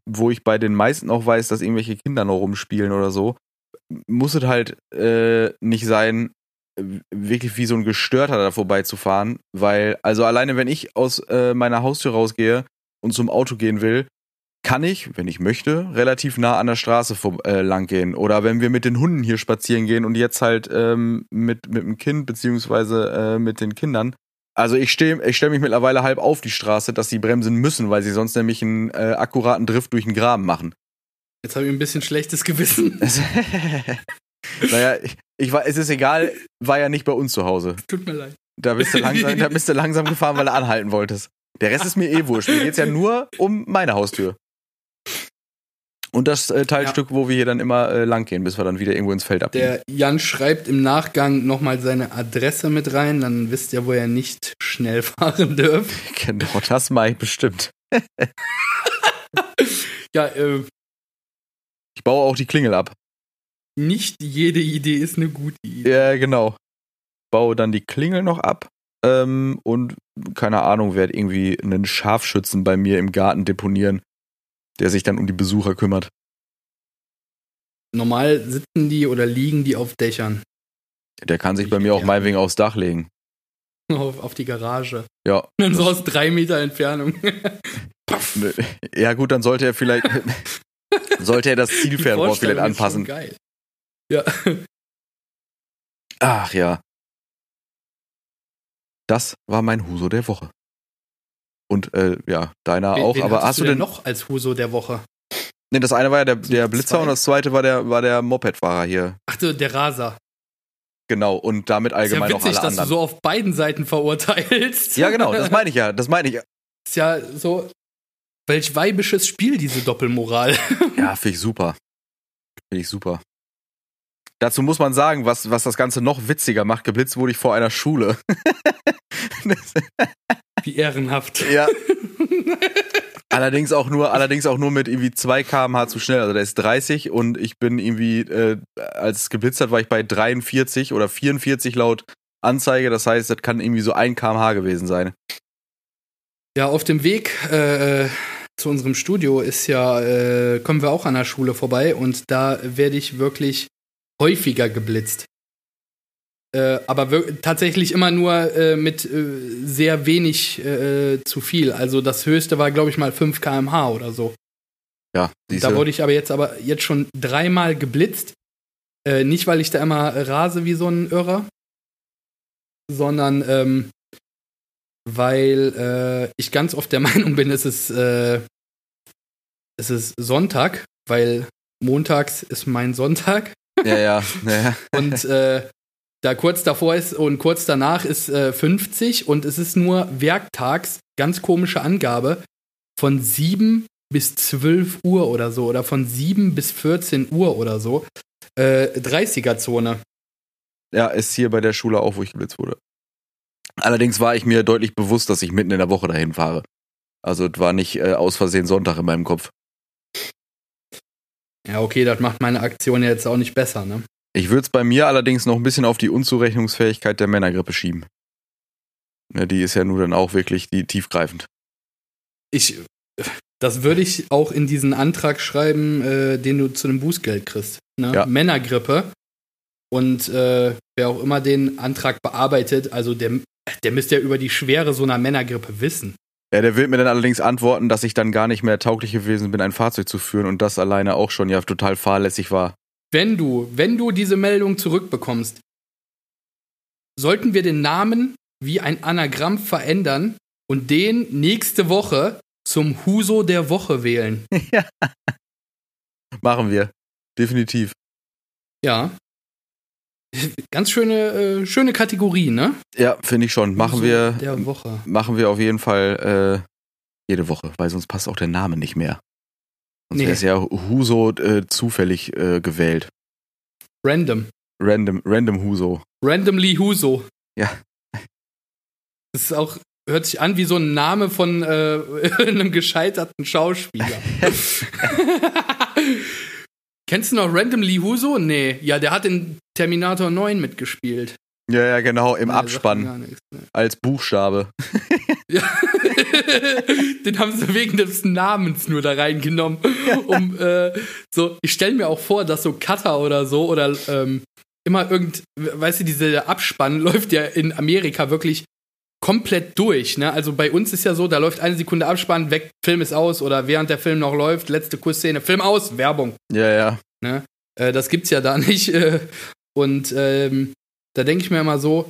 [SPEAKER 2] wo ich bei den meisten auch weiß, dass irgendwelche Kinder noch rumspielen oder so, muss es halt äh, nicht sein, wirklich wie so ein Gestörter da vorbeizufahren, weil, also alleine wenn ich aus äh, meiner Haustür rausgehe und zum Auto gehen will, kann ich, wenn ich möchte, relativ nah an der Straße vor, äh, lang gehen. Oder wenn wir mit den Hunden hier spazieren gehen und jetzt halt ähm, mit, mit dem Kind beziehungsweise äh, mit den Kindern. Also ich stehe ich stell mich mittlerweile halb auf die Straße, dass sie bremsen müssen, weil sie sonst nämlich einen äh, akkuraten Drift durch den Graben machen.
[SPEAKER 1] Jetzt habe ich ein bisschen schlechtes Gewissen.
[SPEAKER 2] naja, ich, ich war, es ist egal, war ja nicht bei uns zu Hause.
[SPEAKER 1] Tut mir leid.
[SPEAKER 2] Da bist du langsam, da bist du langsam gefahren, weil du anhalten wolltest. Der Rest ist mir eh wurscht. Mir geht's ja nur um meine Haustür. Und das äh, Teilstück, ja. wo wir hier dann immer äh, lang gehen, bis wir dann wieder irgendwo ins Feld abgehen.
[SPEAKER 1] Der Jan schreibt im Nachgang nochmal seine Adresse mit rein, dann wisst ihr, wo ihr nicht schnell fahren dürft.
[SPEAKER 2] Genau, das mache ich bestimmt.
[SPEAKER 1] ja, äh,
[SPEAKER 2] Ich baue auch die Klingel ab
[SPEAKER 1] nicht jede Idee ist eine gute Idee.
[SPEAKER 2] Ja, genau. Baue dann die Klingel noch ab ähm, und keine Ahnung, werde irgendwie einen Scharfschützen bei mir im Garten deponieren, der sich dann um die Besucher kümmert.
[SPEAKER 1] Normal sitzen die oder liegen die auf Dächern.
[SPEAKER 2] Der kann sich bei mir auch meinetwegen aufs Dach legen.
[SPEAKER 1] Auf, auf die Garage.
[SPEAKER 2] Ja.
[SPEAKER 1] Und dann so aus drei Meter Entfernung.
[SPEAKER 2] ja, gut, dann sollte er vielleicht. sollte er das Zielfernrohr vielleicht anpassen.
[SPEAKER 1] Geil. Ja.
[SPEAKER 2] Ach ja. Das war mein Huso der Woche. Und äh, ja, deiner wen, auch. Wen aber hast du denn
[SPEAKER 1] noch als Huso der Woche?
[SPEAKER 2] Ne, das eine war ja der, der Blitzer zwei. und das zweite war der, war der Mopedfahrer hier.
[SPEAKER 1] Ach du, der Raser.
[SPEAKER 2] Genau, und damit allgemein ist ja witzig,
[SPEAKER 1] auch alle
[SPEAKER 2] dass
[SPEAKER 1] anderen. du so auf beiden Seiten verurteilst.
[SPEAKER 2] Ja, genau, das meine ich ja, das meine ich.
[SPEAKER 1] Ist ja so, welch weibisches Spiel, diese Doppelmoral.
[SPEAKER 2] ja, finde ich super. Finde ich super. Dazu muss man sagen, was, was das Ganze noch witziger macht. Geblitzt wurde ich vor einer Schule.
[SPEAKER 1] Wie ehrenhaft.
[SPEAKER 2] Ja. allerdings auch nur, allerdings auch nur mit irgendwie 2 km/h zu schnell. Also der ist 30 und ich bin irgendwie, äh, als es geblitzt hat, war ich bei 43 oder 44 laut Anzeige. Das heißt, das kann irgendwie so 1 km/h gewesen sein.
[SPEAKER 1] Ja, auf dem Weg äh, zu unserem Studio ist ja, äh, kommen wir auch an der Schule vorbei und da werde ich wirklich häufiger geblitzt. Äh, aber tatsächlich immer nur äh, mit äh, sehr wenig äh, zu viel. Also das höchste war, glaube ich, mal 5 km/h oder so.
[SPEAKER 2] Ja,
[SPEAKER 1] diese. Da wurde ich aber jetzt aber jetzt schon dreimal geblitzt. Äh, nicht, weil ich da immer rase wie so ein Irrer, sondern ähm, weil äh, ich ganz oft der Meinung bin, es ist, es ist Sonntag, weil montags ist mein Sonntag.
[SPEAKER 2] Ja, ja. ja.
[SPEAKER 1] und äh, da kurz davor ist und kurz danach ist äh, 50 und es ist nur werktags, ganz komische Angabe, von 7 bis 12 Uhr oder so oder von 7 bis 14 Uhr oder so äh, 30er-Zone.
[SPEAKER 2] Ja, ist hier bei der Schule auch, wo ich geblitzt wurde. Allerdings war ich mir deutlich bewusst, dass ich mitten in der Woche dahin fahre. Also es war nicht äh, aus Versehen Sonntag in meinem Kopf.
[SPEAKER 1] Ja, okay, das macht meine Aktion jetzt auch nicht besser, ne?
[SPEAKER 2] Ich würde es bei mir allerdings noch ein bisschen auf die Unzurechnungsfähigkeit der Männergrippe schieben. Ja, die ist ja nun dann auch wirklich die tiefgreifend.
[SPEAKER 1] Ich, das würde ich auch in diesen Antrag schreiben, äh, den du zu einem Bußgeld kriegst. Ne?
[SPEAKER 2] Ja.
[SPEAKER 1] Männergrippe. Und äh, wer auch immer den Antrag bearbeitet, also der, der müsste ja über die Schwere so einer Männergrippe wissen.
[SPEAKER 2] Ja, der will mir dann allerdings antworten, dass ich dann gar nicht mehr tauglich gewesen bin, ein Fahrzeug zu führen und das alleine auch schon ja total fahrlässig war.
[SPEAKER 1] Wenn du, wenn du diese Meldung zurückbekommst, sollten wir den Namen wie ein Anagramm verändern und den nächste Woche zum Huso der Woche wählen.
[SPEAKER 2] Machen wir. Definitiv.
[SPEAKER 1] Ja. Ganz schöne, äh, schöne Kategorie, ne?
[SPEAKER 2] Ja, finde ich schon. Machen
[SPEAKER 1] Huso
[SPEAKER 2] wir,
[SPEAKER 1] Der Woche.
[SPEAKER 2] machen wir auf jeden Fall äh, jede Woche, weil sonst passt auch der Name nicht mehr. Sonst
[SPEAKER 1] Nee.
[SPEAKER 2] wäre es ja Huso äh, zufällig äh, gewählt.
[SPEAKER 1] Random.
[SPEAKER 2] Random, random Huso.
[SPEAKER 1] Randomly Huso.
[SPEAKER 2] Ja.
[SPEAKER 1] Das ist auch, hört sich an wie so ein Name von äh, einem gescheiterten Schauspieler. Kennst du noch Randomly Huso? Nee. Ja, der hat in Terminator 9 mitgespielt.
[SPEAKER 2] Ja, ja, genau, im
[SPEAKER 1] Nee,
[SPEAKER 2] Abspann.
[SPEAKER 1] nichts, ne.
[SPEAKER 2] Als Buchstabe.
[SPEAKER 1] Ja. Den haben sie wegen des Namens nur da reingenommen. Um, äh, so, ich stelle mir auch vor, dass so Cutter oder so oder ähm, immer irgend, weißt du, dieser Abspann läuft ja in Amerika wirklich komplett durch. Ne? Also bei uns ist ja so, da läuft eine Sekunde Abspann, weg, Film ist aus oder während der Film noch läuft, letzte Kussszene, Film aus, Werbung.
[SPEAKER 2] Ja, ja.
[SPEAKER 1] Ne? Äh, das gibt's ja da nicht. Äh, und ähm, da denke ich mir immer so,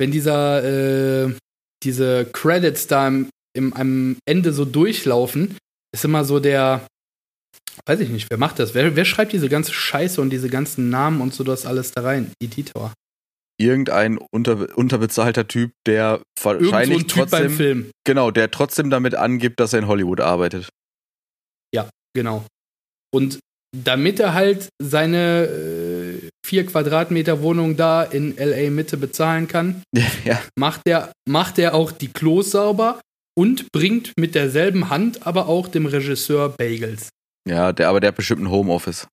[SPEAKER 1] wenn dieser, äh, diese Credits da im, im, am Ende so durchlaufen, ist immer so der, weiß ich nicht, wer macht das? Wer, wer schreibt diese ganze Scheiße und diese ganzen Namen und so das alles da rein? Editor.
[SPEAKER 2] Irgendein unter, unterbezahlter Typ, der
[SPEAKER 1] so
[SPEAKER 2] wahrscheinlich
[SPEAKER 1] beim
[SPEAKER 2] trotzdem,
[SPEAKER 1] Film.
[SPEAKER 2] genau, der trotzdem damit angibt, dass er in Hollywood arbeitet.
[SPEAKER 1] Genau. Und damit er halt seine äh, vier Quadratmeter Wohnung da in LA Mitte bezahlen kann,
[SPEAKER 2] ja.
[SPEAKER 1] macht er macht er auch die Klos sauber und bringt mit derselben Hand aber auch dem Regisseur Bagels.
[SPEAKER 2] Ja, der, aber der hat bestimmt ein Homeoffice.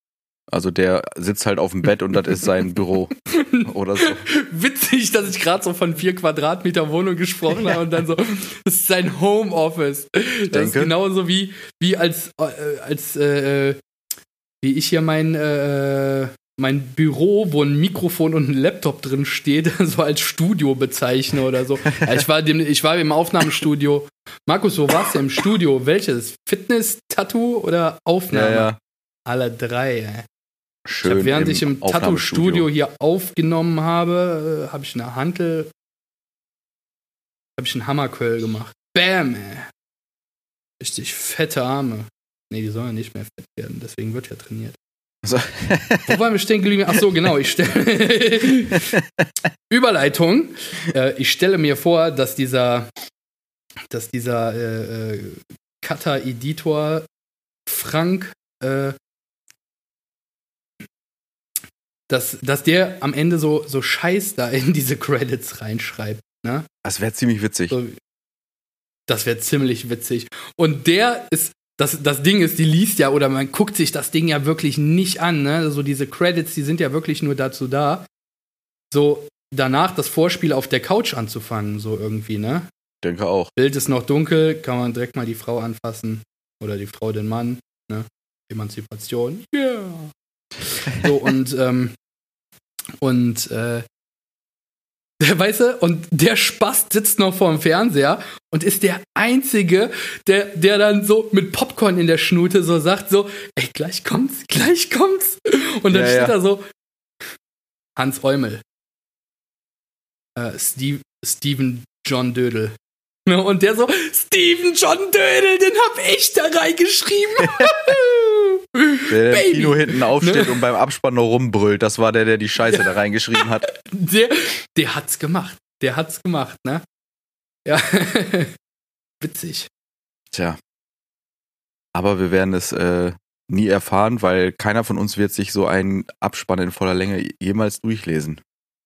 [SPEAKER 2] Also der sitzt halt auf dem Bett und das ist sein Büro. Oder so.
[SPEAKER 1] Witzig, dass ich gerade so von vier Quadratmeter Wohnung gesprochen habe und dann so, das ist sein Homeoffice. Das ist
[SPEAKER 2] denke.
[SPEAKER 1] genauso wie, wie als, äh, als äh, wie ich hier mein, äh, mein Büro, wo ein Mikrofon und ein Laptop drin steht, so als Studio bezeichne oder so. Ich, war dem, ich war im Aufnahmestudio. Markus, wo warst du im Studio? Welches? Fitness, Tattoo oder Aufnahme?
[SPEAKER 2] Ja, ja.
[SPEAKER 1] Alle drei, ey. Ich
[SPEAKER 2] Schön.
[SPEAKER 1] hab, während ich im. Tattoo-Studio hier aufgenommen habe, äh, habe ich eine Hantel, habe ich einen Hammerköll gemacht. Bam, ey. Richtig fette Arme. Nee, die sollen ja nicht mehr fett werden, deswegen wird ja trainiert.
[SPEAKER 2] So.
[SPEAKER 1] Wo waren wir stehen geblieben? Ach so, genau, ich stelle Überleitung. Äh, ich stelle mir vor, dass dieser dass dieser äh, äh, Cutter-Editor Frank äh, dass, dass der am Ende so, so Scheiß da in diese Credits reinschreibt. Ne?
[SPEAKER 2] Das wäre ziemlich witzig.
[SPEAKER 1] So, das wäre ziemlich witzig. Und der ist, das, das Ding ist, die liest ja oder man guckt sich das Ding ja wirklich nicht an. Ne? Also diese Credits, die sind ja wirklich nur dazu da, so danach das Vorspiel auf der Couch anzufangen, so irgendwie, ne?
[SPEAKER 2] Denke auch.
[SPEAKER 1] Bild ist noch dunkel, kann man direkt mal die Frau anfassen oder die Frau den Mann, ne? Emanzipation. Ja. So und ähm, und äh, Weißt du, und der Spast sitzt noch vorm Fernseher und ist der Einzige, der, der dann so mit Popcorn in der Schnute so sagt, so, ey, gleich kommt's, gleich kommt's. Und dann
[SPEAKER 2] Ja,
[SPEAKER 1] steht
[SPEAKER 2] ja.
[SPEAKER 1] da so, Hans Eumel, äh, Steve, Steven John Dödel. Und der so, Steven John Dödel, den hab ich da reingeschrieben.
[SPEAKER 2] Der, im Kino hinten aufsteht
[SPEAKER 1] Ne?
[SPEAKER 2] und beim Abspann noch rumbrüllt. Das war der, der die Scheiße da reingeschrieben hat.
[SPEAKER 1] Der, der hat's gemacht. Der hat's gemacht, ne? Ja. Witzig.
[SPEAKER 2] Tja. Aber wir werden es äh, nie erfahren, weil keiner von uns wird sich so einen Abspann in voller Länge jemals durchlesen.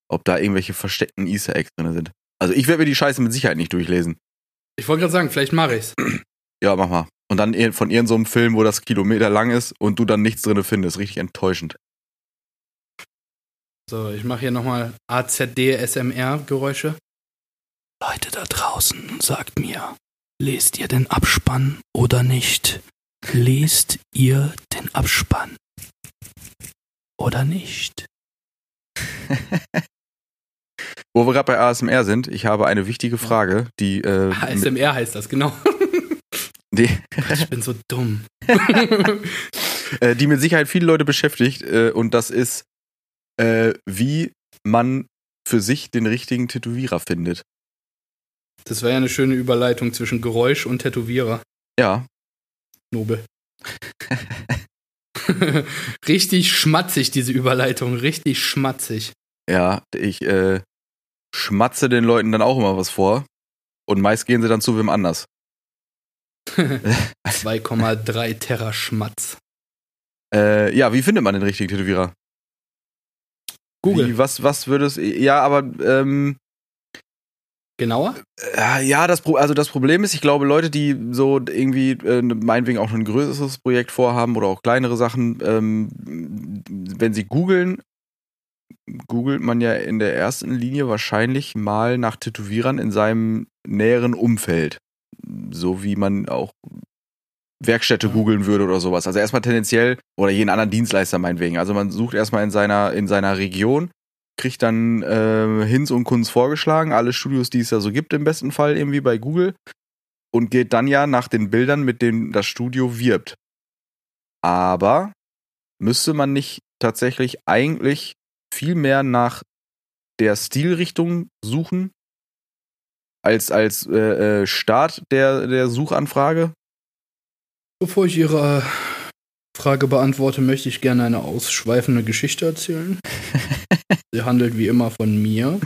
[SPEAKER 2] Ob da irgendwelche versteckten Easter Eggs drin sind. Also ich werde mir die Scheiße mit Sicherheit nicht durchlesen.
[SPEAKER 1] Ich wollte gerade sagen, vielleicht mache ich's.
[SPEAKER 2] Ja, mach mal. Und dann von irgendeinem so einem Film, wo das Kilometer lang ist und du dann nichts drin findest. Richtig enttäuschend.
[SPEAKER 1] So, ich mache hier nochmal AZD-SMR-Geräusche. Leute da draußen, sagt mir, lest ihr den Abspann oder nicht? Lest ihr den Abspann oder nicht?
[SPEAKER 2] Wo wir gerade bei ASMR sind, ich habe eine wichtige Frage, die, äh,
[SPEAKER 1] ASMR heißt das, genau.
[SPEAKER 2] die,
[SPEAKER 1] Ich bin so dumm.
[SPEAKER 2] äh, die mit Sicherheit viele Leute beschäftigt. Äh, und das ist, äh, wie man für sich den richtigen Tätowierer findet.
[SPEAKER 1] Das wäre ja eine schöne Überleitung zwischen Geräusch und Tätowierer.
[SPEAKER 2] Ja,
[SPEAKER 1] Nobel. richtig schmatzig, diese Überleitung. Richtig schmatzig.
[SPEAKER 2] ja, ich äh, schmatze den Leuten dann auch immer was vor. Und meist gehen sie dann zu wem anders.
[SPEAKER 1] 2,3 Terra Schmatz.
[SPEAKER 2] Äh, ja, wie findet man den richtigen Tätowierer?
[SPEAKER 1] Google.
[SPEAKER 2] Wie, was, was würde es. Ja, aber ähm,
[SPEAKER 1] Genauer?
[SPEAKER 2] äh, ja, das, also das Problem ist, ich glaube, Leute, die so irgendwie äh, meinetwegen auch ein größeres Projekt vorhaben oder auch kleinere Sachen, ähm, wenn sie googeln, googelt man ja in der ersten Linie wahrscheinlich mal nach Tätowierern in seinem näheren Umfeld. So wie man auch Werkstätte googeln würde oder sowas. Also erstmal tendenziell, oder jeden anderen Dienstleister meinetwegen. Also man sucht erstmal in seiner, in seiner Region, kriegt dann äh, Hinz und Kunz vorgeschlagen, alle Studios, die es da so gibt, im besten Fall irgendwie bei Google. Und geht dann ja nach den Bildern, mit denen das Studio wirbt. Aber müsste man nicht tatsächlich eigentlich viel mehr nach der Stilrichtung suchen, als, als äh, äh, Start der, der Suchanfrage?
[SPEAKER 1] Bevor ich Ihre äh, Frage beantworte, möchte ich gerne eine ausschweifende Geschichte erzählen. Sie handelt wie immer von mir.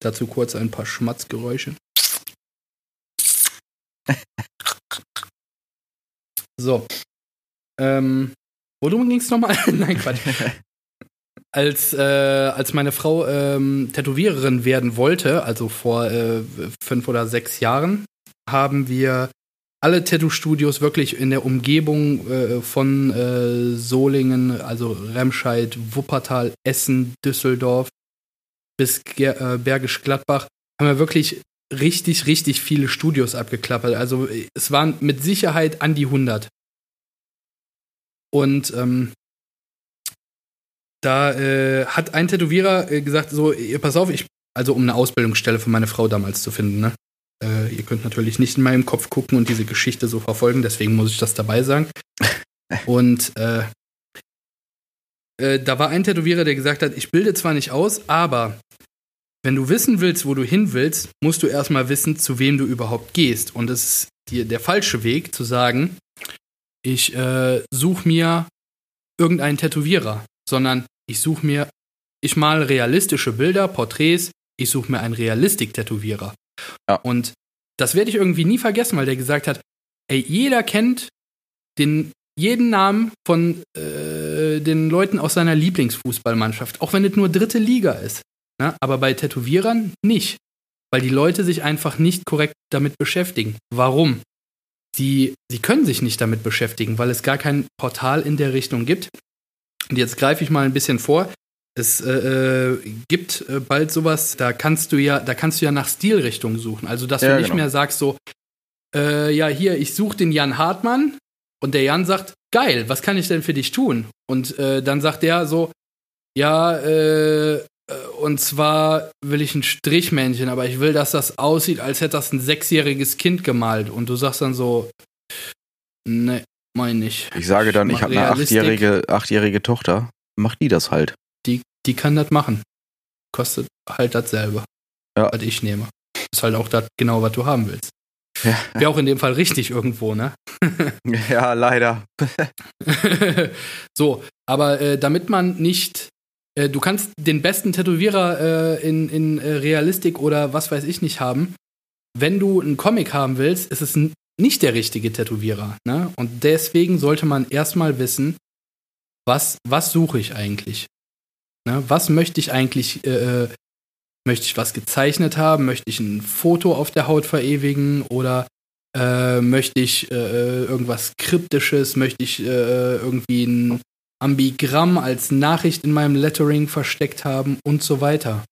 [SPEAKER 1] Dazu kurz ein paar Schmatzgeräusche. So. Ähm, worum ging es nochmal? Nein, Quatsch. Als, äh, als meine Frau ähm, Tätowiererin werden wollte, also vor äh, fünf oder sechs Jahren, haben wir alle Tattoo-Studios wirklich in der Umgebung äh, von äh, Solingen, also Remscheid, Wuppertal, Essen, Düsseldorf bis Ger äh, Bergisch Gladbach, haben wir wirklich richtig, richtig viele Studios abgeklappert. Also es waren mit Sicherheit an die 100. Und ähm, da äh, hat ein Tätowierer äh, gesagt, so, ihr, pass auf, ich, also um eine Ausbildungsstelle für meine Frau damals zu finden, ne? Äh, ihr könnt natürlich nicht in meinem Kopf gucken und diese Geschichte so verfolgen, deswegen muss ich das dabei sagen. Und äh, äh, da war ein Tätowierer, der gesagt hat, ich bilde zwar nicht aus, aber wenn du wissen willst, wo du hin willst, musst du erstmal wissen, zu wem du überhaupt gehst. Und es ist dir der falsche Weg zu sagen, ich äh, suche mir irgendeinen Tätowierer, sondern ich suche mir, ich mal realistische Bilder, Porträts, ich suche mir einen Realistik-Tätowierer.
[SPEAKER 2] Ja.
[SPEAKER 1] Und das werde ich irgendwie nie vergessen, weil der gesagt hat, ey, jeder kennt den, jeden Namen von äh, den Leuten aus seiner Lieblingsfußballmannschaft, auch wenn es nur dritte Liga ist. Ne? Aber bei Tätowierern nicht, weil die Leute sich einfach nicht korrekt damit beschäftigen. Warum? Sie, sie können sich nicht damit beschäftigen, weil es gar kein Portal in der Richtung gibt. Und jetzt greife ich mal ein bisschen vor. Es äh, äh, gibt äh, bald sowas, da kannst du ja, da kannst du ja nach Stilrichtung suchen. Also dass
[SPEAKER 2] Ja,
[SPEAKER 1] du nicht
[SPEAKER 2] genau.
[SPEAKER 1] mehr sagst so, äh, ja hier, ich suche den Jan Hartmann und der Jan sagt, geil, was kann ich denn für dich tun? Und äh, dann sagt der so, ja, äh, und zwar will ich ein Strichmännchen, aber ich will, dass das aussieht, als hätte das ein sechsjähriges Kind gemalt. Und du sagst dann so, ne, mein nicht.
[SPEAKER 2] Ich sage dann, ich
[SPEAKER 1] mach
[SPEAKER 2] habe eine achtjährige, achtjährige Tochter. Macht die das halt.
[SPEAKER 1] Die, die kann das machen. Kostet halt dasselbe,
[SPEAKER 2] Ja.
[SPEAKER 1] was ich nehme. Ist halt auch das genau, was du haben willst.
[SPEAKER 2] Ja,
[SPEAKER 1] Wäre auch in dem Fall richtig irgendwo, ne?
[SPEAKER 2] ja leider.
[SPEAKER 1] so, aber äh, damit man nicht, äh, du kannst den besten Tätowierer äh, in, in äh, Realistik oder was weiß ich nicht haben, wenn du einen Comic haben willst, ist es nicht der richtige Tätowierer. Ne? Und deswegen sollte man erstmal wissen, was, was suche ich eigentlich? Ne? Was möchte ich eigentlich, äh, äh, möchte ich was gezeichnet haben? Möchte ich ein Foto auf der Haut verewigen? Oder äh, möchte ich äh, äh irgendwas Kryptisches? Möchte ich äh, irgendwie ein Ambigramm als Nachricht in meinem Lettering versteckt haben und so weiter?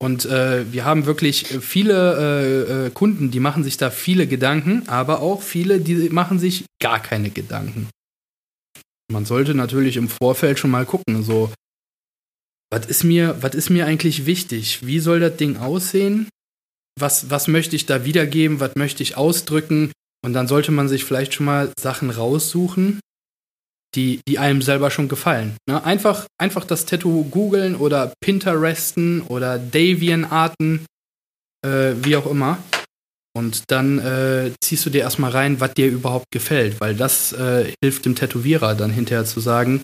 [SPEAKER 1] Und äh, wir haben wirklich viele äh, Kunden, die machen sich da viele Gedanken, aber auch viele, die machen sich gar keine Gedanken. Man sollte natürlich im Vorfeld schon mal gucken, so, was ist mir, was ist mir eigentlich wichtig? Wie soll das Ding aussehen? Was, was möchte ich da wiedergeben? Was möchte ich ausdrücken? Und dann sollte man sich vielleicht schon mal Sachen raussuchen, die, die einem selber schon gefallen. Ne? Einfach, einfach das Tattoo googeln oder Pinteresten oder Davian-Arten, äh, wie auch immer. Und dann äh, ziehst du dir erstmal rein, was dir überhaupt gefällt, weil das äh, hilft dem Tätowierer dann hinterher zu sagen,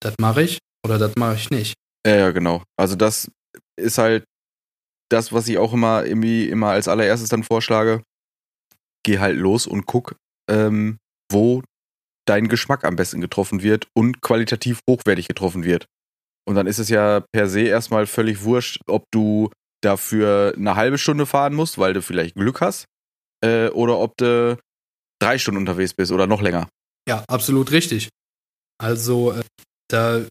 [SPEAKER 1] das mache ich oder das mache ich nicht.
[SPEAKER 2] Ja, ja, genau. Also das ist halt das, was ich auch immer irgendwie immer als allererstes dann vorschlage. Geh halt los und guck, ähm, wo dein Geschmack am besten getroffen wird und qualitativ hochwertig getroffen wird. Und dann ist es ja per se erstmal völlig wurscht, ob du dafür eine halbe Stunde fahren musst, weil du vielleicht Glück hast, äh, oder ob du drei Stunden unterwegs bist oder noch länger.
[SPEAKER 1] Ja, absolut richtig. Also äh, da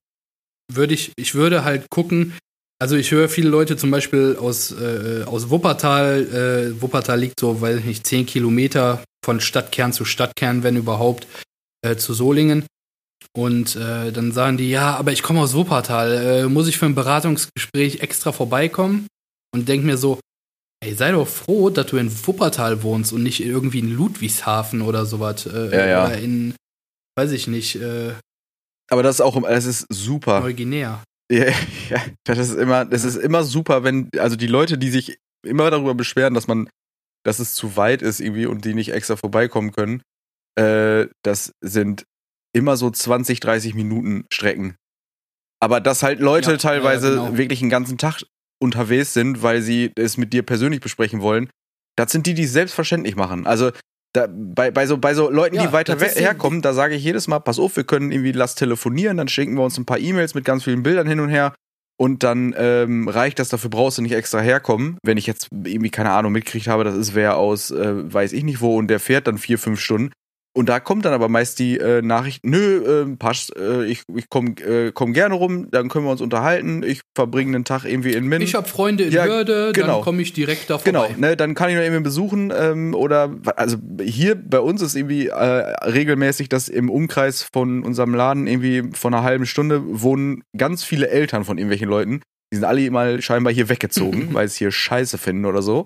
[SPEAKER 1] würde ich, ich würde halt gucken, also ich höre viele Leute zum Beispiel aus, äh, aus Wuppertal, äh, Wuppertal liegt so, weiß ich nicht, zehn Kilometer von Stadtkern zu Stadtkern, wenn überhaupt, äh, zu Solingen. Und äh, dann sagen die, ja, aber ich komme aus Wuppertal, äh, muss ich für ein Beratungsgespräch extra vorbeikommen? Und denk mir so, ey, sei doch froh, dass du in Wuppertal wohnst und nicht irgendwie in Ludwigshafen oder sowas. Äh,
[SPEAKER 2] ja, ja.
[SPEAKER 1] Oder in, weiß ich nicht, äh,
[SPEAKER 2] aber das ist auch, das ist super.
[SPEAKER 1] Neuguinea.
[SPEAKER 2] Ja, ja, das ist immer, das ist immer super, wenn, also die Leute, die sich immer darüber beschweren, dass man, dass es zu weit ist irgendwie und die nicht extra vorbeikommen können, äh, das sind immer so 20, 30 Minuten Strecken. Aber dass halt Leute ja, teilweise ja, genau. wirklich einen ganzen Tag unterwegs sind, weil sie es mit dir persönlich besprechen wollen, das sind die, die es selbstverständlich machen. Also da, bei, bei, so, bei so Leuten, ja, die weiter herkommen, da sage ich jedes Mal, pass auf, wir können irgendwie, lass telefonieren, dann schicken wir uns ein paar E-Mails mit ganz vielen Bildern hin und her und dann ähm, reicht das, dafür brauchst du nicht extra herkommen. Wenn ich jetzt irgendwie, keine Ahnung, mitgekriegt habe, das ist wer aus, äh, weiß ich nicht wo und der fährt dann vier, fünf Stunden, und da kommt dann aber meist die äh, Nachricht, nö, äh, passt, äh, ich, ich komme äh, komm gerne rum, dann können wir uns unterhalten, ich verbringe einen Tag irgendwie in Min.
[SPEAKER 1] Ich habe Freunde in ja, Hürde, genau. dann komme ich direkt da
[SPEAKER 2] vorbei. Genau, ne, dann kann ich noch irgendwie besuchen ähm, oder, also hier bei uns ist irgendwie äh, regelmäßig, dass im Umkreis von unserem Laden irgendwie von einer halben Stunde wohnen ganz viele Eltern von irgendwelchen Leuten. Die sind alle mal scheinbar hier weggezogen, weil es hier scheiße finden oder so.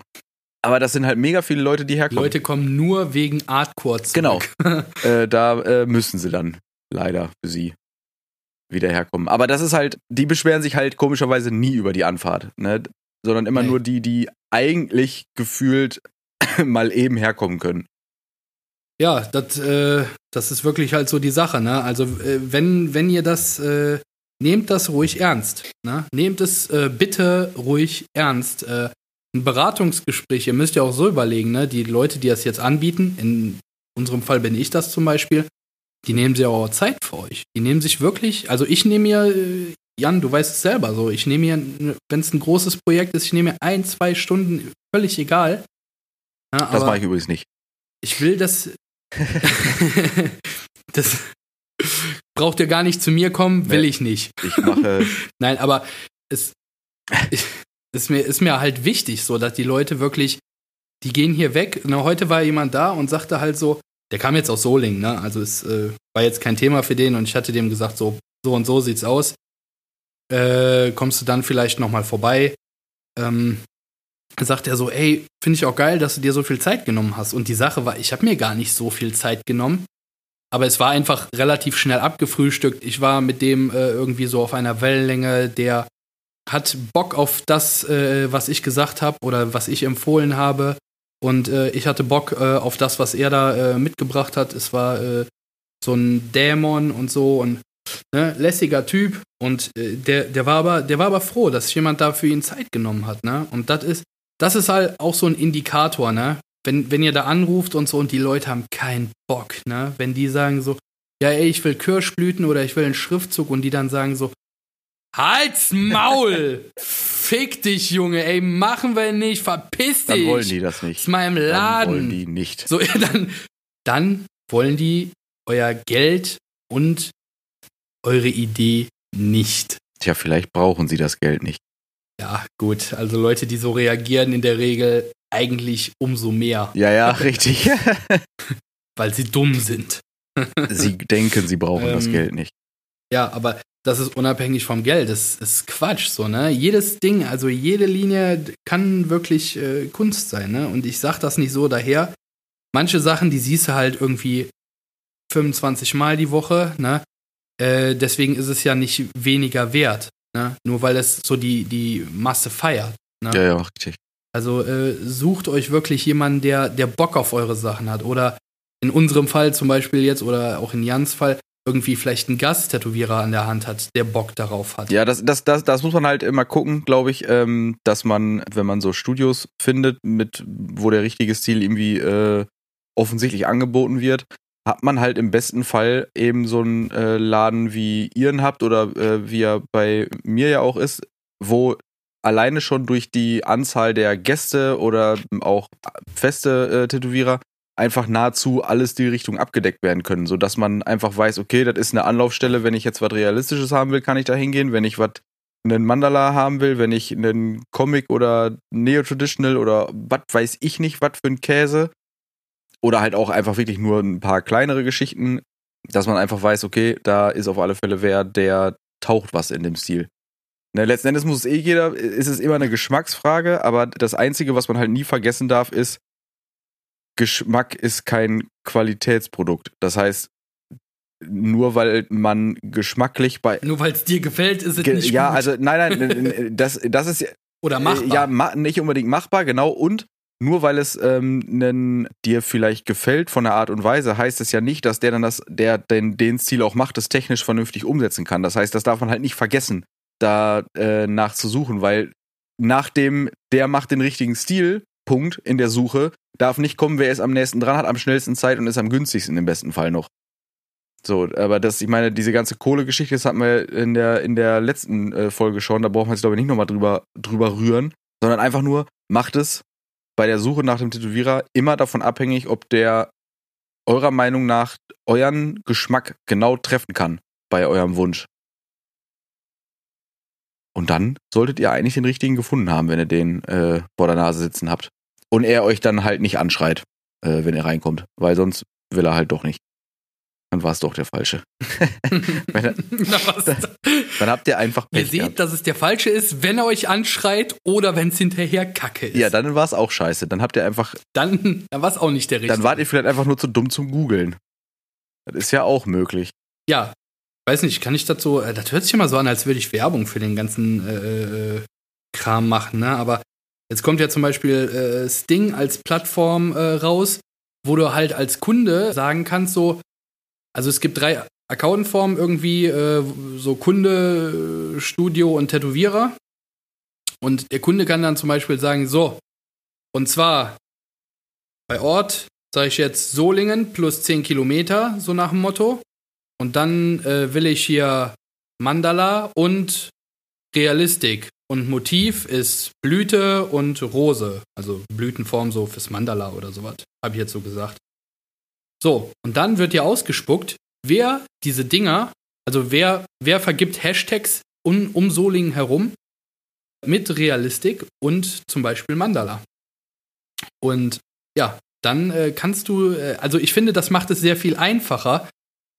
[SPEAKER 2] Aber das sind halt mega viele Leute, die herkommen.
[SPEAKER 1] Leute kommen nur wegen Artcore
[SPEAKER 2] zurück. Genau. äh, da äh, müssen sie dann leider für sie wieder herkommen. Aber das ist halt, die beschweren sich halt komischerweise nie über die Anfahrt, ne? Sondern immer nee. nur die, die eigentlich gefühlt mal eben herkommen können.
[SPEAKER 1] Ja, das, äh, das ist wirklich halt so die Sache, ne? Also äh, wenn, wenn ihr das, äh, nehmt das ruhig ernst, ne? Nehmt es äh, bitte ruhig ernst. Äh, ein Beratungsgespräch, ihr müsst ja auch so überlegen, ne? Die Leute, die das jetzt anbieten, in unserem Fall bin ich das zum Beispiel, die nehmen sich auch Zeit für euch. Die nehmen sich wirklich, also ich nehme mir, äh, Jan, du weißt es selber so, ich nehme mir, wenn es ein großes Projekt ist, ich nehme mir ein, zwei Stunden, völlig egal.
[SPEAKER 2] Ja, das mache ich übrigens nicht.
[SPEAKER 1] Ich will das. das braucht ihr gar nicht zu mir kommen, will nee, ich nicht.
[SPEAKER 2] Ich mache.
[SPEAKER 1] Nein, aber es. Ich, ist mir, ist mir halt wichtig, so dass die Leute wirklich, die gehen hier weg. Na, heute war jemand da und sagte halt so, der kam jetzt aus Soling, ne? Also es äh, war jetzt kein Thema für den und ich hatte dem gesagt, so, so und so sieht's aus. Äh, kommst du dann vielleicht nochmal vorbei? Ähm, sagt er so, ey, finde ich auch geil, dass du dir so viel Zeit genommen hast. Und die Sache war, ich habe mir gar nicht so viel Zeit genommen. Aber es war einfach relativ schnell abgefrühstückt. Ich war mit dem äh, irgendwie so auf einer Wellenlänge, der hat Bock auf das, äh, was ich gesagt habe oder was ich empfohlen habe. Und äh, ich hatte Bock äh, auf das, was er da äh, mitgebracht hat. Es war äh, so ein Dämon und so und ne, lässiger Typ. Und äh, der, der, war aber, der war aber froh, dass jemand da für ihn Zeit genommen hat. Ne? Und das ist, das ist halt auch so ein Indikator, ne? Wenn, wenn ihr da anruft und so und die Leute haben keinen Bock, ne? Wenn die sagen so, ja, ey, ich will Kirschblüten oder ich will einen Schriftzug und die dann sagen so, Halt's Maul! Fick dich, Junge, ey, machen wir nicht, verpiss dich!
[SPEAKER 2] Dann wollen die das nicht.
[SPEAKER 1] Aus meinem Laden.
[SPEAKER 2] Dann wollen die nicht.
[SPEAKER 1] So, dann, dann wollen die euer Geld und eure Idee nicht.
[SPEAKER 2] Tja, vielleicht brauchen sie das Geld nicht.
[SPEAKER 1] Ja, gut. Also Leute, die so reagieren, in der Regel eigentlich umso mehr.
[SPEAKER 2] Ja, ja, richtig.
[SPEAKER 1] Weil sie dumm sind.
[SPEAKER 2] sie denken, sie brauchen das
[SPEAKER 1] Ähm,
[SPEAKER 2] Geld nicht.
[SPEAKER 1] Ja, aber das ist unabhängig vom Geld. Das ist Quatsch, so, ne? Jedes Ding, also jede Linie kann wirklich äh, Kunst sein, ne? Und ich sag das nicht so daher. Manche Sachen, die siehst du halt irgendwie 25 Mal die Woche, ne? Äh, deswegen ist es ja nicht weniger wert, ne? Nur weil es so die, die Masse feiert. Ne?
[SPEAKER 2] Ja, ja, richtig.
[SPEAKER 1] Also äh, sucht euch wirklich jemanden, der, der Bock auf eure Sachen hat. Oder in unserem Fall zum Beispiel jetzt oder auch in Jans Fall irgendwie vielleicht einen Gasttätowierer an der Hand hat, der Bock darauf hat.
[SPEAKER 2] Ja, das, das, das, das muss man halt immer gucken, glaube ich, ähm, dass man, wenn man so Studios findet, mit, wo der richtige Stil irgendwie äh, offensichtlich angeboten wird, hat man halt im besten Fall eben so einen äh, Laden wie ihren habt oder äh, wie er bei mir ja auch ist, wo alleine schon durch die Anzahl der Gäste oder auch feste äh, Tätowierer einfach nahezu alles die Richtung abgedeckt werden können, sodass man einfach weiß, okay, das ist eine Anlaufstelle, wenn ich jetzt was Realistisches haben will, kann ich da hingehen, wenn ich was einen Mandala haben will, wenn ich einen Comic oder Neo-Traditional oder was weiß ich nicht, was für ein Käse. Oder halt auch einfach wirklich nur ein paar kleinere Geschichten, dass man einfach weiß, okay, da ist auf alle Fälle wer, der taucht was in dem Stil. Ne, letzten Endes muss es eh jeder, ist es immer eine Geschmacksfrage, aber das Einzige, was man halt nie vergessen darf, ist, Geschmack ist kein Qualitätsprodukt. Das heißt, nur weil man geschmacklich bei.
[SPEAKER 1] Nur weil es dir gefällt, ist es
[SPEAKER 2] Ge
[SPEAKER 1] nicht
[SPEAKER 2] ja,
[SPEAKER 1] gut.
[SPEAKER 2] also nein, nein, das, das ist
[SPEAKER 1] Oder machbar.
[SPEAKER 2] äh, Ja, ma nicht unbedingt machbar, genau. Und nur weil es ähm, nen, dir vielleicht gefällt von der Art und Weise, heißt es ja nicht, dass der dann das, der den, den Stil auch macht, das technisch vernünftig umsetzen kann. Das heißt, das darf man halt nicht vergessen, da äh, nachzusuchen, weil nach dem, der macht den richtigen Stil, Punkt in der Suche, darf nicht kommen, wer ist am nächsten dran, hat am schnellsten Zeit und ist am günstigsten im besten Fall noch. So, aber das, ich meine, diese ganze Kohlegeschichte, das hatten wir in der, in der letzten äh, Folge schon, da brauchen wir jetzt, glaube ich, nicht nochmal drüber, drüber rühren, sondern einfach nur, macht es bei der Suche nach dem Tätowierer immer davon abhängig, ob der eurer Meinung nach euren Geschmack genau treffen kann bei eurem Wunsch. Und dann solltet ihr eigentlich den richtigen gefunden haben, wenn ihr den äh, vor der Nase sitzen habt. Und er euch dann halt nicht anschreit, äh, wenn er reinkommt, weil sonst will er halt doch nicht. Dann war es doch der Falsche. Wenn
[SPEAKER 1] Na, was?
[SPEAKER 2] dann habt ihr einfach
[SPEAKER 1] Ihr
[SPEAKER 2] Pech gehabt.
[SPEAKER 1] seht, dass es der falsche ist, wenn er euch anschreit oder wenn es hinterher Kacke ist.
[SPEAKER 2] Ja, dann war es auch scheiße. Dann habt ihr einfach,
[SPEAKER 1] dann, dann war es auch nicht der richtige.
[SPEAKER 2] dann wart ihr vielleicht einfach nur zu dumm zum Googeln. Das ist ja auch möglich.
[SPEAKER 1] Ja, weiß nicht, kann ich dazu, äh, das hört sich immer so an, als würde ich Werbung für den ganzen äh, äh, Kram machen, ne? Aber jetzt kommt ja zum Beispiel äh, Sting als Plattform äh, raus, wo du halt als Kunde sagen kannst, so, also es gibt drei Accountformen irgendwie, äh, so Kunde, äh, Studio und Tätowierer. Und der Kunde kann dann zum Beispiel sagen, so, und zwar bei Ort, sage ich jetzt Solingen plus 10 Kilometer, so nach dem Motto. Und dann äh, will ich hier Mandala und Realistik. Und Motiv ist Blüte und Rose. Also Blütenform so fürs Mandala oder sowas. Habe ich jetzt so gesagt. So, und dann wird dir ausgespuckt, wer diese Dinger, also wer, wer vergibt Hashtags um, um Solingen herum mit Realistik und zum Beispiel Mandala. Und ja, dann äh, kannst du, äh, also ich finde, das macht es sehr viel einfacher,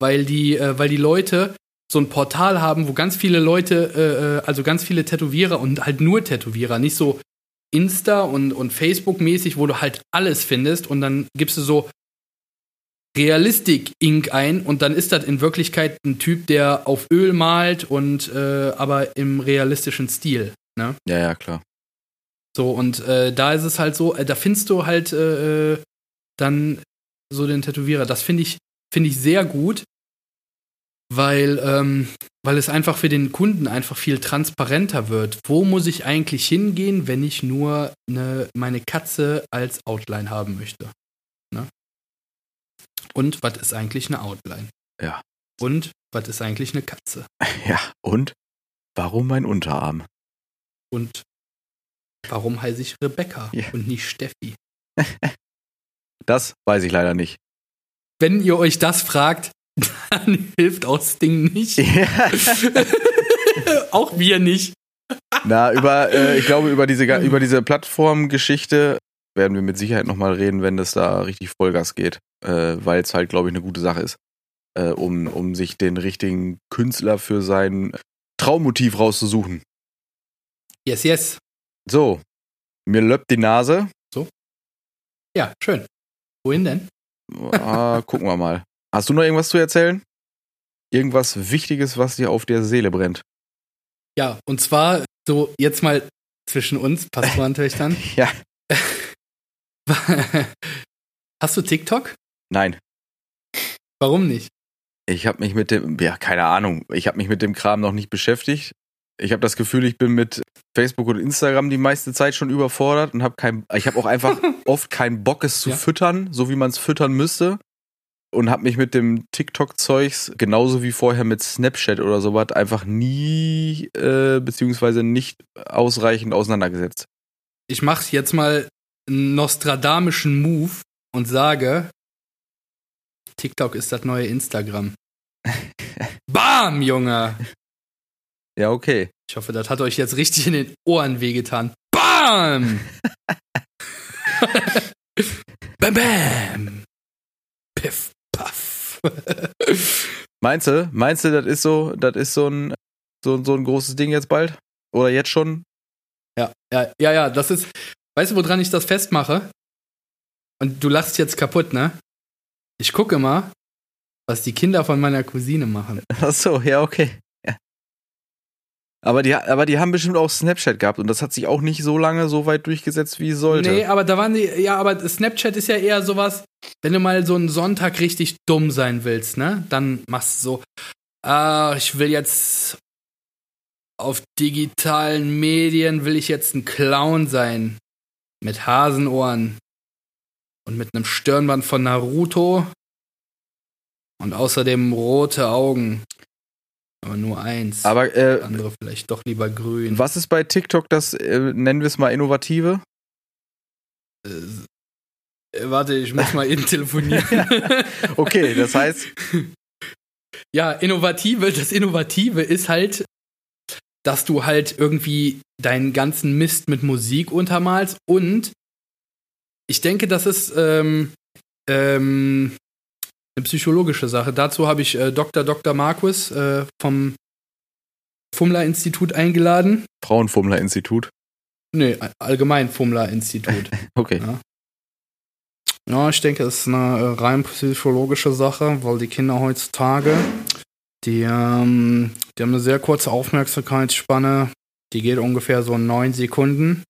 [SPEAKER 1] weil die, äh, weil die Leute so ein Portal haben, wo ganz viele Leute, äh, äh, also ganz viele Tätowierer und halt nur Tätowierer, nicht so Insta und, und Facebook-mäßig, wo du halt alles findest und dann gibst du so Realistik Ink ein und dann ist das in Wirklichkeit ein Typ, der auf Öl malt und äh, aber im realistischen Stil. Ne?
[SPEAKER 2] Ja, ja, klar.
[SPEAKER 1] So, und äh, da ist es halt so, äh, da findest du halt äh, äh, dann so den Tätowierer. Das finde ich, finde ich sehr gut. weil, ähm, weil es einfach für den Kunden einfach viel transparenter wird. Wo muss ich eigentlich hingehen, wenn ich nur eine, meine Katze als Outline haben möchte? Ne? Und was ist eigentlich eine Outline?
[SPEAKER 2] Ja.
[SPEAKER 1] Und was ist eigentlich eine Katze?
[SPEAKER 2] Ja, und warum mein Unterarm?
[SPEAKER 1] Und warum heiße ich Rebecca
[SPEAKER 2] Ja.
[SPEAKER 1] und nicht Steffi?
[SPEAKER 2] Das weiß ich leider nicht.
[SPEAKER 1] Wenn ihr euch das fragt, dann hilft auch das Ding nicht. auch wir nicht.
[SPEAKER 2] Na, über, äh, ich glaube, über diese, über diese Plattformgeschichte werden wir mit Sicherheit nochmal reden, wenn das da richtig Vollgas geht, äh, weil es halt, glaube ich, eine gute Sache ist, äh, um, um sich den richtigen Künstler für sein Traummotiv rauszusuchen.
[SPEAKER 1] Yes, yes.
[SPEAKER 2] So, mir löppt die Nase.
[SPEAKER 1] Ja, schön. Wohin denn?
[SPEAKER 2] Ah, gucken wir mal. Hast du noch irgendwas zu erzählen? Irgendwas Wichtiges, was dir auf der Seele brennt?
[SPEAKER 1] Ja, und zwar so jetzt mal zwischen uns, Pastorentöchtern.
[SPEAKER 2] Ja.
[SPEAKER 1] Hast du TikTok?
[SPEAKER 2] Nein.
[SPEAKER 1] Warum nicht?
[SPEAKER 2] Ich habe mich mit dem, ja, keine Ahnung, ich habe mich mit dem Kram noch nicht beschäftigt. Ich habe das Gefühl, ich bin mit Facebook und Instagram die meiste Zeit schon überfordert und habe kein, ich habe auch einfach oft keinen Bock, es zu
[SPEAKER 1] Ja.
[SPEAKER 2] füttern, so wie man es füttern müsste. Und habe mich mit dem TikTok-Zeugs, genauso wie vorher mit Snapchat oder sowas, einfach nie, äh, beziehungsweise nicht ausreichend auseinandergesetzt.
[SPEAKER 1] Ich mache jetzt mal einen nostradamischen Move und sage, TikTok ist das neue Instagram. Bam, Junge!
[SPEAKER 2] Ja, okay.
[SPEAKER 1] Ich hoffe, das hat euch jetzt richtig in den Ohren wehgetan. Bam! bam, bam! Piff, paff.
[SPEAKER 2] Meinst du, meinst du, das ist so, das ist so ein, so, so ein großes Ding jetzt bald? Oder jetzt schon?
[SPEAKER 1] ja, ja, ja, ja, das ist. Weißt du, woran ich das festmache? Und du lachst jetzt kaputt, ne? Ich gucke mal, was die Kinder von meiner Cousine machen.
[SPEAKER 2] Ach so, ja, okay. Aber, die, aber die haben bestimmt auch Snapchat gehabt und das hat sich auch nicht so lange so weit durchgesetzt, wie es sollte.
[SPEAKER 1] Nee, aber da waren die, ja, aber Snapchat ist ja eher sowas, wenn du mal so einen Sonntag richtig dumm sein willst, ne? Dann machst du so, ah, ich will jetzt auf digitalen Medien will ich jetzt ein Clown sein. Mit Hasenohren. Und mit einem Stirnband von Naruto. Und außerdem rote Augen. Aber nur eins.
[SPEAKER 2] Aber äh,
[SPEAKER 1] andere vielleicht doch lieber grün.
[SPEAKER 2] was ist bei TikTok das, äh, nennen wir es mal, Innovative?
[SPEAKER 1] Äh, warte, ich muss mal eben telefonieren.
[SPEAKER 2] Okay, das heißt,
[SPEAKER 1] Ja, innovative, das Innovative ist halt, dass du halt irgendwie deinen ganzen Mist mit Musik untermalst und ich denke, das ist ähm, ähm, eine psychologische Sache. Dazu habe ich äh, Dr. Dr. Markus äh, vom Fummler-Institut eingeladen.
[SPEAKER 2] Frauenfummler-Institut.
[SPEAKER 1] Nee, allgemein Fummler-Institut.
[SPEAKER 2] Okay.
[SPEAKER 1] Ja. Ja, ich denke, es ist eine äh, rein psychologische Sache, weil die Kinder heutzutage, die, ähm, die haben eine sehr kurze Aufmerksamkeitsspanne. Die geht ungefähr so neun Sekunden.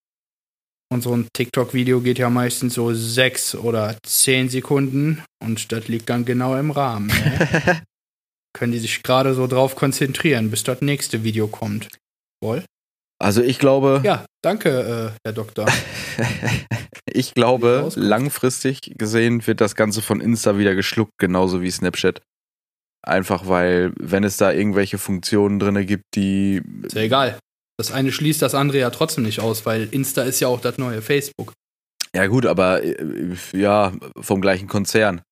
[SPEAKER 1] Und so ein TikTok-Video geht ja meistens so sechs oder zehn Sekunden. Und das liegt dann genau im Rahmen. Ne? Können die sich gerade so drauf konzentrieren, bis das nächste Video kommt. Wohl?
[SPEAKER 2] Also ich glaube,
[SPEAKER 1] Ja, danke, äh, Herr Doktor.
[SPEAKER 2] ich glaube, langfristig gesehen wird das Ganze von Insta wieder geschluckt, genauso wie Snapchat. Einfach weil, wenn es da irgendwelche Funktionen drinne gibt, die
[SPEAKER 1] Ist ja egal. Das eine schließt das andere ja trotzdem nicht aus, weil Insta ist ja auch das neue Facebook.
[SPEAKER 2] Ja, gut, aber äh, ja, vom gleichen Konzern.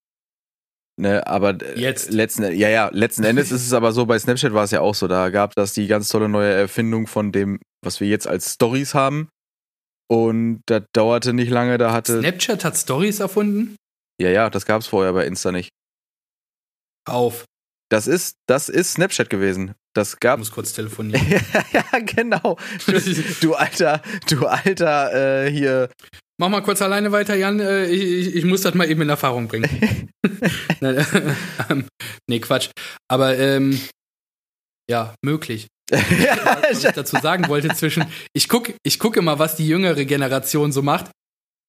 [SPEAKER 2] Ne, aber äh,
[SPEAKER 1] Jetzt.
[SPEAKER 2] letzten ja, ja, letzten Endes ist es aber so, bei Snapchat war es ja auch so, da gab das die ganz tolle neue Erfindung von dem, was wir jetzt als Stories haben. Und das dauerte nicht lange, da hatte.
[SPEAKER 1] Snapchat hat Stories erfunden?
[SPEAKER 2] Ja, ja, das gab es vorher bei Insta nicht.
[SPEAKER 1] Auf.
[SPEAKER 2] Das ist, das ist Snapchat gewesen. Das
[SPEAKER 1] Ich
[SPEAKER 2] gab.
[SPEAKER 1] muss kurz telefonieren.
[SPEAKER 2] ja, genau. Du, du alter, du alter, äh, hier.
[SPEAKER 1] Mach mal kurz alleine weiter, Jan. Äh, Ich, ich, ich muss das mal eben in Erfahrung bringen. Äh, ähm, nee, Quatsch. Aber, ähm, ja, möglich. was ich dazu sagen wollte zwischen, ich gucke ich guck immer, was die jüngere Generation so macht.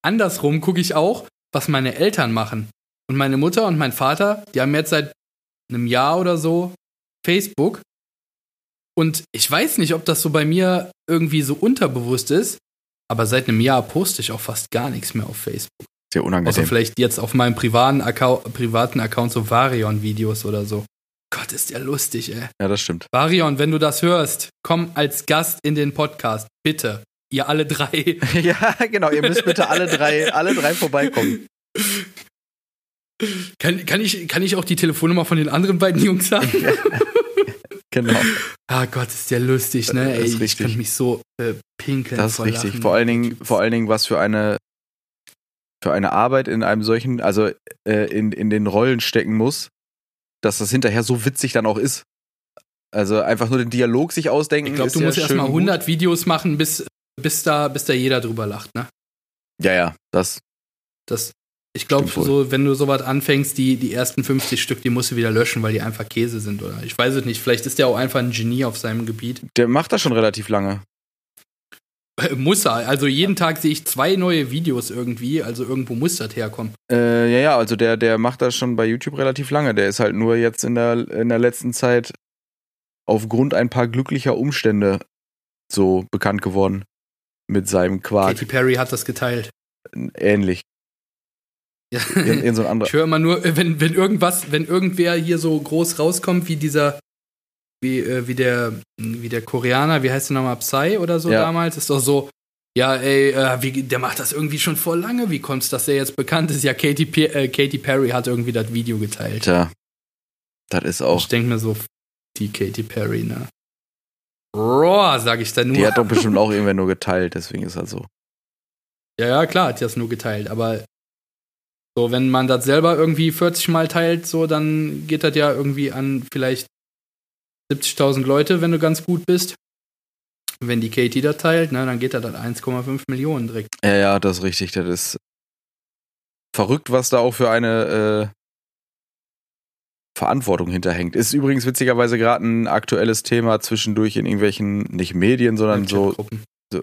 [SPEAKER 1] Andersrum gucke ich auch, was meine Eltern machen. Und meine Mutter und mein Vater, die haben jetzt seit einem Jahr oder so Facebook. Und ich weiß nicht, ob das so bei mir irgendwie so unterbewusst ist, aber seit einem Jahr poste ich auch fast gar nichts mehr auf Facebook.
[SPEAKER 2] Sehr unangenehm.
[SPEAKER 1] Außer vielleicht jetzt auf meinem privaten Account, privaten Account so Varion-Videos oder so. Gott, ist der lustig, ey.
[SPEAKER 2] Ja, das stimmt.
[SPEAKER 1] Varion, wenn du das hörst, komm als Gast in den Podcast. Bitte. Ihr alle drei.
[SPEAKER 2] ja, genau. Ihr müsst bitte alle drei, alle drei vorbeikommen.
[SPEAKER 1] Kann, kann, ich, kann ich auch die Telefonnummer von den anderen beiden Jungs haben?
[SPEAKER 2] genau.
[SPEAKER 1] Ah Gott, ist der lustig, ne? Ey, ich
[SPEAKER 2] richtig.
[SPEAKER 1] könnte mich so äh, pinkeln.
[SPEAKER 2] Das ist richtig.
[SPEAKER 1] Lachen.
[SPEAKER 2] Vor allen Dingen, vor allen Dingen, was für eine für eine Arbeit in einem solchen, also äh, in, in den Rollen stecken muss, dass das hinterher so witzig dann auch ist. Also einfach nur den Dialog sich ausdenken.
[SPEAKER 1] Ich glaube, du
[SPEAKER 2] ja
[SPEAKER 1] musst erstmal
[SPEAKER 2] gut.
[SPEAKER 1] 100 Videos machen, bis, bis, da, bis da jeder drüber lacht, ne?
[SPEAKER 2] Ja, ja, das.
[SPEAKER 1] Das, ich glaube, so, wenn du sowas anfängst, die, die ersten 50 Stück, die musst du wieder löschen, weil die einfach Käse sind, oder? Ich weiß es nicht. Vielleicht ist der auch einfach ein Genie auf seinem Gebiet.
[SPEAKER 2] Der macht das schon relativ lange.
[SPEAKER 1] Äh, Muss er. Also jeden Tag sehe ich zwei neue Videos irgendwie. Also irgendwo muss das herkommen.
[SPEAKER 2] Äh, ja, ja, also der, der macht das schon bei YouTube relativ lange. Der ist halt nur jetzt in der, in der letzten Zeit aufgrund ein paar glücklicher Umstände so bekannt geworden. Mit seinem Quark.
[SPEAKER 1] Katy Perry hat das geteilt.
[SPEAKER 2] Ähnlich. In, in so ein anderer.
[SPEAKER 1] Ich höre immer nur, äh, wenn, wenn irgendwas, wenn irgendwer hier so groß rauskommt, wie dieser, wie, äh, wie der, wie der Koreaner, wie heißt der nochmal, Psy oder so
[SPEAKER 2] Ja.
[SPEAKER 1] damals, ist doch so, ja, ey, äh, wie, der macht das irgendwie schon vor lange, wie kommt's, dass der jetzt bekannt ist? Ja, Katy, äh, Katy Perry hat irgendwie das Video geteilt.
[SPEAKER 2] Tja. Das ist auch.
[SPEAKER 1] Ich denke mir so, die Katy Perry, ne? Roar, sag ich da nur.
[SPEAKER 2] Die hat doch bestimmt auch irgendwer nur geteilt, deswegen ist das so.
[SPEAKER 1] Ja, ja, klar, hat die das nur geteilt, aber so, wenn man das selber irgendwie 40 Mal teilt, so, dann geht das ja irgendwie an vielleicht 70.000 Leute, wenn du ganz gut bist. Wenn die Katie das teilt, ne, dann geht das an 1,5 Millionen direkt.
[SPEAKER 2] Ja, ja, das ist richtig. Das ist verrückt, was da auch für eine äh, Verantwortung hinterhängt. Ist übrigens witzigerweise gerade ein aktuelles Thema zwischendurch in irgendwelchen, nicht Medien, sondern so, so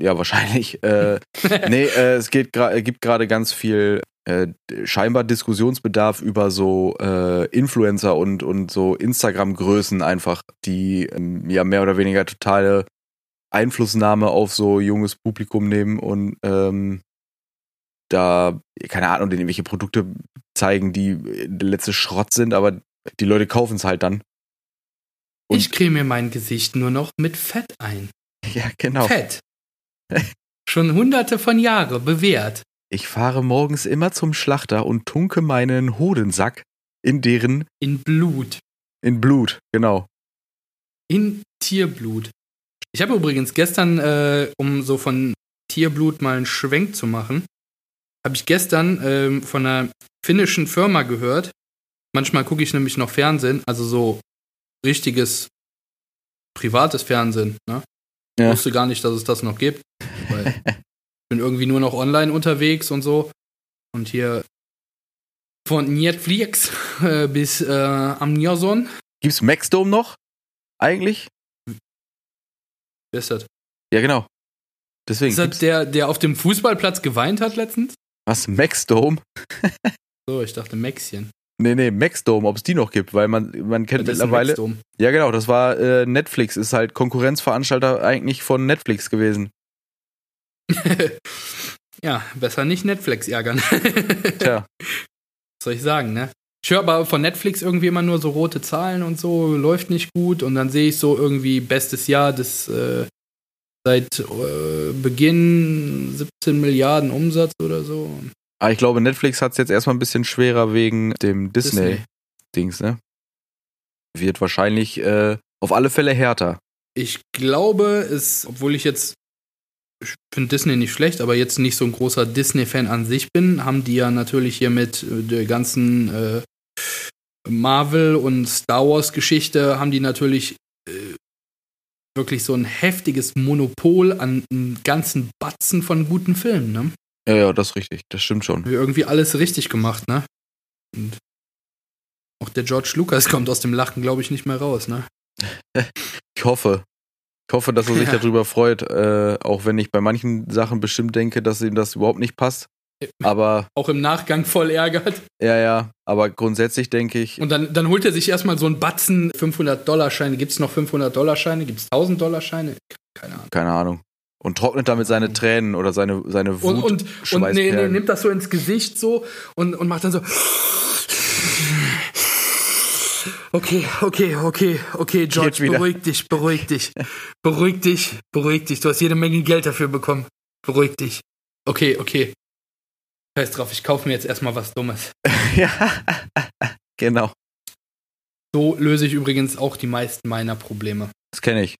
[SPEAKER 2] ja, wahrscheinlich. Äh, nee, äh, es geht gibt gerade ganz viel äh, scheinbar Diskussionsbedarf über so äh, Influencer und, und so Instagram-Größen einfach, die ähm, ja mehr oder weniger totale Einflussnahme auf so junges Publikum nehmen und ähm, da, keine Ahnung, denen irgendwelche Produkte zeigen, die der letzte Schrott sind, aber die Leute kaufen es halt dann. Und-
[SPEAKER 1] ich creme mir mein Gesicht nur noch mit Fett ein.
[SPEAKER 2] Ja, genau.
[SPEAKER 1] Fett. Schon hunderte von Jahren bewährt.
[SPEAKER 2] Ich fahre morgens immer zum Schlachter und tunke meinen Hodensack in deren,
[SPEAKER 1] In Blut.
[SPEAKER 2] in Blut, genau.
[SPEAKER 1] In Tierblut. Ich habe übrigens gestern, äh, um so von Tierblut mal einen Schwenk zu machen, habe ich gestern ähm, von einer finnischen Firma gehört. Manchmal gucke ich nämlich noch Fernsehen, also so richtiges privates Fernsehen. Ne? Ich
[SPEAKER 2] Ja.
[SPEAKER 1] wusste gar nicht, dass es das noch gibt. Weil ich bin irgendwie nur noch online unterwegs und so. Und hier von Netflix äh, bis äh, Amazon.
[SPEAKER 2] Gibt's Maxdome noch? Eigentlich?
[SPEAKER 1] Wer ist das?
[SPEAKER 2] Ja, genau. Deswegen.
[SPEAKER 1] Ist das
[SPEAKER 2] gibt's-
[SPEAKER 1] der, der auf dem Fußballplatz geweint hat letztens?
[SPEAKER 2] Was? Maxdome?
[SPEAKER 1] So, ich dachte Maxchen.
[SPEAKER 2] Nee, nee, Maxdome, ob es die noch gibt, weil man, man kennt
[SPEAKER 1] Das
[SPEAKER 2] mittlerweile. Ja, genau, das war äh, Netflix, ist halt Konkurrenzveranstalter eigentlich von Netflix gewesen.
[SPEAKER 1] ja, besser nicht Netflix ärgern.
[SPEAKER 2] Tja.
[SPEAKER 1] Was soll ich sagen, ne? Ich höre aber von Netflix irgendwie immer nur so rote Zahlen und so, läuft nicht gut. Und dann sehe ich so irgendwie bestes Jahr des äh, seit äh, Beginn 17 Milliarden Umsatz oder so.
[SPEAKER 2] Aber ich glaube, Netflix hat es jetzt erstmal ein bisschen schwerer wegen dem
[SPEAKER 1] Disney.
[SPEAKER 2] Disney-Dings, ne? Wird wahrscheinlich äh, auf alle Fälle härter.
[SPEAKER 1] Ich glaube, es, obwohl ich jetzt, ich finde Disney nicht schlecht, aber jetzt nicht so ein großer Disney-Fan an sich bin, haben die ja natürlich hier mit äh, der ganzen äh, Marvel- und Star Wars-Geschichte, haben die natürlich äh, wirklich so ein heftiges Monopol an einem ganzen Batzen von guten Filmen, ne?
[SPEAKER 2] Ja, ja, das ist richtig, das stimmt schon.
[SPEAKER 1] Irgendwie alles richtig gemacht, ne? Und auch der George Lucas kommt aus dem Lachen, glaube ich, nicht mehr raus, ne?
[SPEAKER 2] Ich hoffe. Ich hoffe, dass er sich
[SPEAKER 1] Ja.
[SPEAKER 2] darüber freut, äh, auch wenn ich bei manchen Sachen bestimmt denke, dass ihm das überhaupt nicht passt. Aber
[SPEAKER 1] Auch im Nachgang voll ärgert.
[SPEAKER 2] ja, ja, aber grundsätzlich denke ich,
[SPEAKER 1] Und dann, dann holt er sich erstmal so einen Batzen 500-Dollar-Scheine. Gibt es noch 500-Dollar-Scheine? Gibt es 1000-Dollar-Scheine? Keine Ahnung.
[SPEAKER 2] keine Ahnung. Und trocknet damit seine Tränen oder seine, seine Wut.
[SPEAKER 1] Und, und, und nee, nee, nimmt das so ins Gesicht so und, und macht dann so. Okay, okay, okay, okay, George, beruhig dich, beruhig dich. Beruhig dich, beruhig dich. Du hast jede Menge Geld dafür bekommen. Beruhig dich. Okay, okay. Scheiß drauf, ich kaufe mir jetzt erstmal was Dummes.
[SPEAKER 2] ja, genau.
[SPEAKER 1] So löse ich übrigens auch die meisten meiner Probleme.
[SPEAKER 2] Das kenne ich.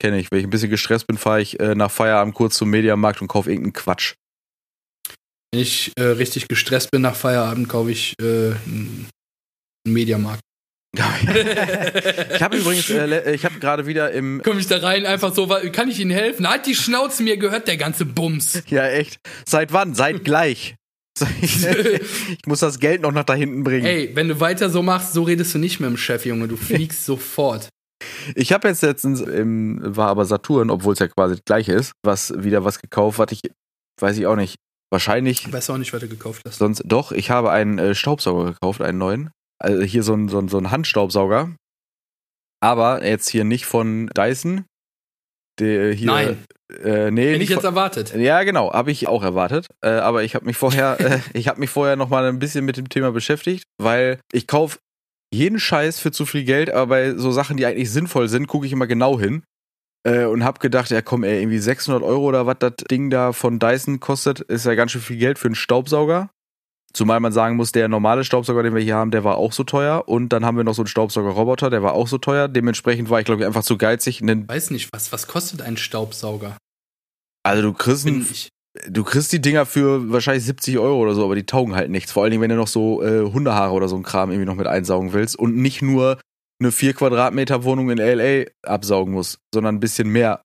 [SPEAKER 2] Kenne ich. Wenn ich ein bisschen gestresst bin, fahre ich äh, nach Feierabend kurz zum Mediamarkt und kaufe irgendeinen Quatsch.
[SPEAKER 1] Wenn ich äh, richtig gestresst bin nach Feierabend, kaufe ich äh, einen Mediamarkt.
[SPEAKER 2] Ich habe übrigens, äh, ich habe gerade wieder im,
[SPEAKER 1] Komme ich da rein, einfach so, kann ich Ihnen helfen? Halt die Schnauze, mir gehört der ganze Bums.
[SPEAKER 2] ja echt, seit wann? Seit gleich. ich muss das Geld noch nach da hinten bringen.
[SPEAKER 1] Ey, wenn du weiter so machst, so redest du nicht mit dem Chef, Junge. Du fliegst sofort.
[SPEAKER 2] Ich habe jetzt letztens im, war aber Saturn, obwohl es ja quasi das gleiche ist, was wieder was gekauft, was ich, weiß ich auch nicht. Wahrscheinlich
[SPEAKER 1] Ich weiß auch nicht, was du gekauft hast.
[SPEAKER 2] sonst, doch, ich habe einen äh, Staubsauger gekauft, einen neuen. Also hier so ein, so ein, so ein Handstaubsauger. Aber jetzt hier nicht von Dyson. Der hier,
[SPEAKER 1] Nein,
[SPEAKER 2] Äh, nee,
[SPEAKER 1] hätte ich jetzt erwartet.
[SPEAKER 2] ja, genau, habe ich auch erwartet. Äh, aber ich habe mich vorher, äh, ich habe mich vorher noch mal ein bisschen mit dem Thema beschäftigt, weil ich kaufe jeden Scheiß für zu viel Geld, aber bei so Sachen, die eigentlich sinnvoll sind, gucke ich immer genau hin äh, und habe gedacht, ja komm, ey, irgendwie 600 Euro oder was das Ding da von Dyson kostet, ist ja ganz schön viel Geld für einen Staubsauger. Zumal man sagen muss, der normale Staubsauger, den wir hier haben, der war auch so teuer. Und dann haben wir noch so einen Staubsaugerroboter, der war auch so teuer. Dementsprechend war ich, glaube ich, einfach zu geizig. einen-
[SPEAKER 1] Weiß nicht, was, was kostet ein Staubsauger?
[SPEAKER 2] Also du kriegst einen
[SPEAKER 1] ich.
[SPEAKER 2] Du kriegst die Dinger für wahrscheinlich 70 Euro oder so, aber die taugen halt nichts. Vor allen Dingen, wenn du noch so äh, Hundehaare oder so ein Kram irgendwie noch mit einsaugen willst und nicht nur eine 4 Quadratmeter Wohnung in LA absaugen musst, sondern ein bisschen mehr.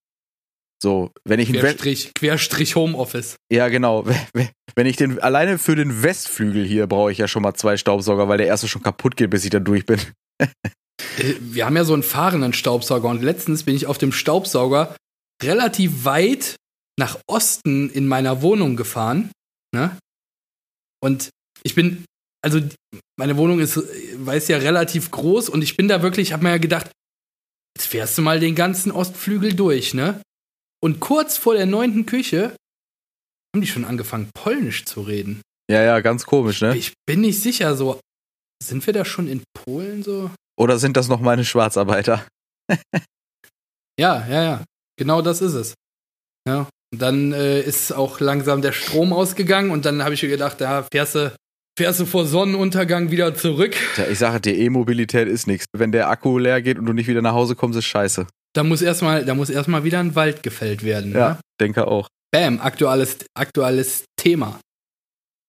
[SPEAKER 2] So, wenn ich
[SPEAKER 1] Querstrich, Querstrich Homeoffice.
[SPEAKER 2] ja genau, wenn- ich den alleine für den Westflügel hier brauche ich ja schon mal zwei Staubsauger, weil der erste schon kaputt geht, bis ich da durch bin.
[SPEAKER 1] Äh, Wir haben ja so einen fahrenden Staubsauger und letztens bin ich auf dem Staubsauger relativ weit nach Osten in meiner Wohnung gefahren. Ne? Und ich bin, also meine Wohnung ist, weiß ja, relativ groß und ich bin da wirklich, hab mir ja gedacht, jetzt fährst du mal den ganzen Ostflügel durch, ne? Und kurz vor der neunten Küche haben die schon angefangen, Polnisch zu reden.
[SPEAKER 2] Ja, ja, ganz komisch, ne?
[SPEAKER 1] Ich bin nicht sicher, so, sind wir da schon in Polen so?
[SPEAKER 2] Oder sind das noch meine Schwarzarbeiter?
[SPEAKER 1] Ja, ja, ja. Genau das ist es. Ja. Und dann äh, ist auch langsam der Strom ausgegangen und dann habe ich mir gedacht, da fährst du, fährst du vor Sonnenuntergang wieder zurück.
[SPEAKER 2] Tja, ich sage, die E-Mobilität ist nichts. Wenn der Akku leer geht und du nicht wieder nach Hause kommst, ist scheiße.
[SPEAKER 1] Da muss erstmal, da muss erstmal wieder ein Wald gefällt werden.
[SPEAKER 2] Ja,
[SPEAKER 1] Ne?
[SPEAKER 2] denke auch.
[SPEAKER 1] Bam, aktuelles, aktuelles Thema.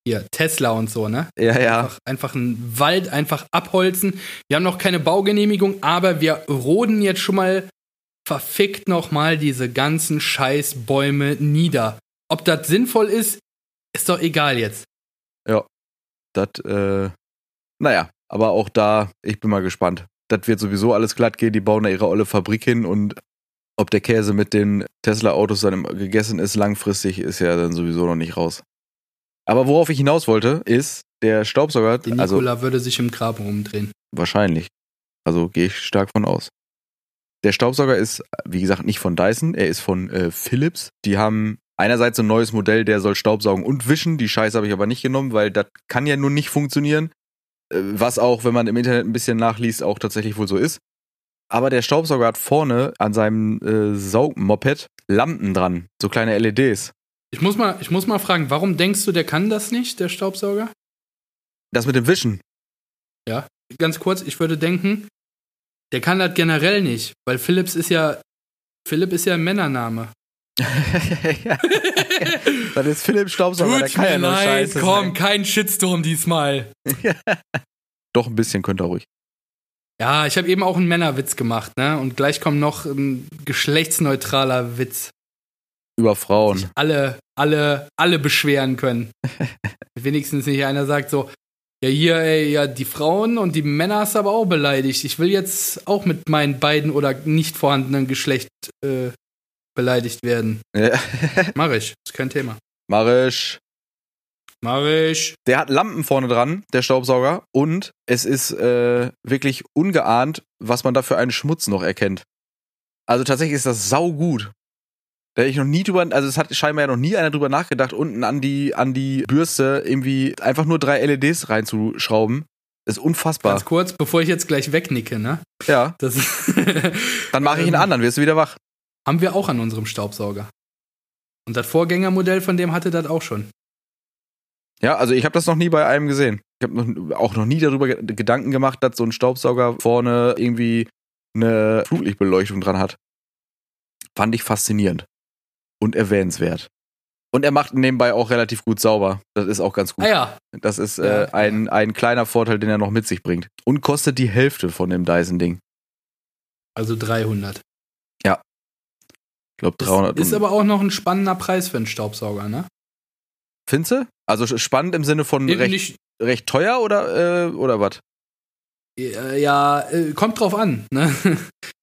[SPEAKER 1] Hier, Tesla und so, ne?
[SPEAKER 2] Ja, ja.
[SPEAKER 1] Einfach, einfach einen Wald einfach abholzen. Wir haben noch keine Baugenehmigung, aber wir roden jetzt schon mal verfickt nochmal diese ganzen Scheißbäume nieder. Ob das sinnvoll ist, ist doch egal jetzt.
[SPEAKER 2] Das, äh, naja, aber auch da, ich bin mal gespannt. Das wird sowieso alles glatt gehen, die bauen da ihre olle Fabrik hin und ob der Käse mit den Tesla-Autos dann gegessen ist, langfristig, ist ja dann sowieso noch nicht raus. Aber worauf ich hinaus wollte, ist, der Staubsauger,
[SPEAKER 1] Der
[SPEAKER 2] also
[SPEAKER 1] Nikola würde sich im Grab rumdrehen.
[SPEAKER 2] wahrscheinlich, also gehe ich stark von aus. Der Staubsauger ist, wie gesagt, nicht von Dyson, er ist von äh, Philips. Die haben einerseits ein neues Modell, der soll Staubsaugen und wischen. Die Scheiße habe ich aber nicht genommen, weil das kann ja nun nicht funktionieren. Äh, Was auch, wenn man im Internet ein bisschen nachliest, auch tatsächlich wohl so ist. Aber der Staubsauger hat vorne an seinem äh, Saugmoped Lampen dran, so kleine LEDs.
[SPEAKER 1] Ich muss, mal, ich muss mal fragen, warum denkst du, der kann das nicht, der Staubsauger?
[SPEAKER 2] Das mit dem Wischen.
[SPEAKER 1] Ganz kurz, ich würde denken, der kann das generell nicht, weil Philips ist ja, Philipp ist ja ein Männername.
[SPEAKER 2] Ja. Das ist Philips Staubsauger, der
[SPEAKER 1] Tut
[SPEAKER 2] kann ja nur
[SPEAKER 1] leid,
[SPEAKER 2] Scheiße
[SPEAKER 1] komm,
[SPEAKER 2] sein.
[SPEAKER 1] kein Shitstorm diesmal.
[SPEAKER 2] Doch, ein bisschen könnte ruhig.
[SPEAKER 1] Ja, ich habe eben auch einen Männerwitz gemacht, ne? Und gleich kommt noch ein geschlechtsneutraler Witz.
[SPEAKER 2] Über Frauen.
[SPEAKER 1] Alle, alle, alle beschweren können. Wenigstens nicht einer sagt so, ja hier, ey, ja, die Frauen und die Männer hast du aber auch beleidigt. Ich will jetzt auch mit meinen beiden oder nicht vorhandenen Geschlecht äh, beleidigt werden.
[SPEAKER 2] Ja.
[SPEAKER 1] Mach ich, ist kein Thema.
[SPEAKER 2] Marisch.
[SPEAKER 1] Mach ich.
[SPEAKER 2] Der hat Lampen vorne dran, der Staubsauger, und es ist äh, wirklich ungeahnt, was man da für einen Schmutz noch erkennt. Also tatsächlich ist das saugut. Da hätte ich noch nie drüber, also es hat scheinbar ja noch nie einer drüber nachgedacht, unten an die, an die Bürste irgendwie einfach nur drei LEDs reinzuschrauben. Das ist unfassbar.
[SPEAKER 1] Ganz kurz, bevor ich jetzt gleich wegnicke, ne?
[SPEAKER 2] Ja.
[SPEAKER 1] Das
[SPEAKER 2] Dann mache ich einen anderen, wirst du wieder wach.
[SPEAKER 1] Haben wir auch an unserem Staubsauger. Und das Vorgängermodell von dem hatte das auch schon.
[SPEAKER 2] Ja, also ich habe das noch nie bei einem gesehen. Ich habe auch noch nie darüber ge- Gedanken gemacht, dass so ein Staubsauger vorne irgendwie eine Flutlichtbeleuchtung dran hat. Fand ich faszinierend und erwähnenswert. Und er macht nebenbei auch relativ gut sauber. Das ist auch ganz gut.
[SPEAKER 1] Ah ja,
[SPEAKER 2] Das ist
[SPEAKER 1] Ja,
[SPEAKER 2] äh, ein, ein kleiner Vorteil, den er noch mit sich bringt. Und kostet die Hälfte von dem Dyson-Ding.
[SPEAKER 1] also 300.
[SPEAKER 2] Ich glaube
[SPEAKER 1] Das
[SPEAKER 2] 300.
[SPEAKER 1] ist aber auch noch ein spannender Preis für einen Staubsauger, ne?
[SPEAKER 2] Findest du? Also spannend im Sinne von recht,
[SPEAKER 1] Nicht,
[SPEAKER 2] recht teuer oder, äh, oder was?
[SPEAKER 1] ja, äh, kommt drauf an, ne?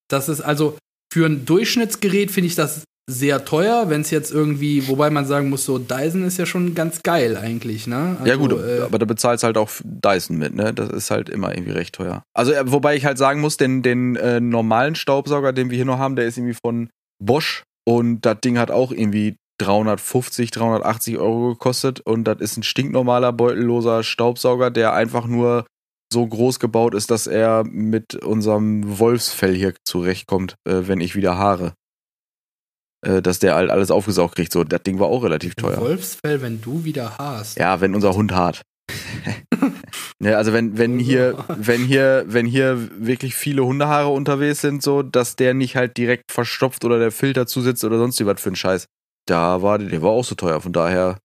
[SPEAKER 1] Das ist also für ein Durchschnittsgerät finde ich das sehr teuer, wenn es jetzt irgendwie, wobei man sagen muss, so Dyson ist ja schon ganz geil eigentlich, ne? Also,
[SPEAKER 2] ja gut,
[SPEAKER 1] äh,
[SPEAKER 2] aber da bezahlst halt auch Dyson mit, ne? Das ist halt immer irgendwie recht teuer. Also äh, wobei ich halt sagen muss, den, den äh, normalen Staubsauger, den wir hier noch haben, der ist irgendwie von Bosch und das Ding hat auch irgendwie 350, 380 Euro gekostet und das ist ein stinknormaler beutelloser Staubsauger, der einfach nur so groß gebaut ist, dass er mit unserem Wolfsfell hier zurechtkommt, äh, wenn ich wieder haare. Äh, dass der halt alles aufgesaugt kriegt. So, das Ding war auch relativ teuer.
[SPEAKER 1] Wolfsfell, wenn du wieder hast.
[SPEAKER 2] Ja, wenn unser Hund hart. ja, also wenn, wenn hier, wenn hier, wenn hier wirklich viele Hundehaare unterwegs sind, so, dass der nicht halt direkt verstopft oder der Filter zusitzt oder sonst was für ein Scheiß. Da war, der war auch so teuer, von daher.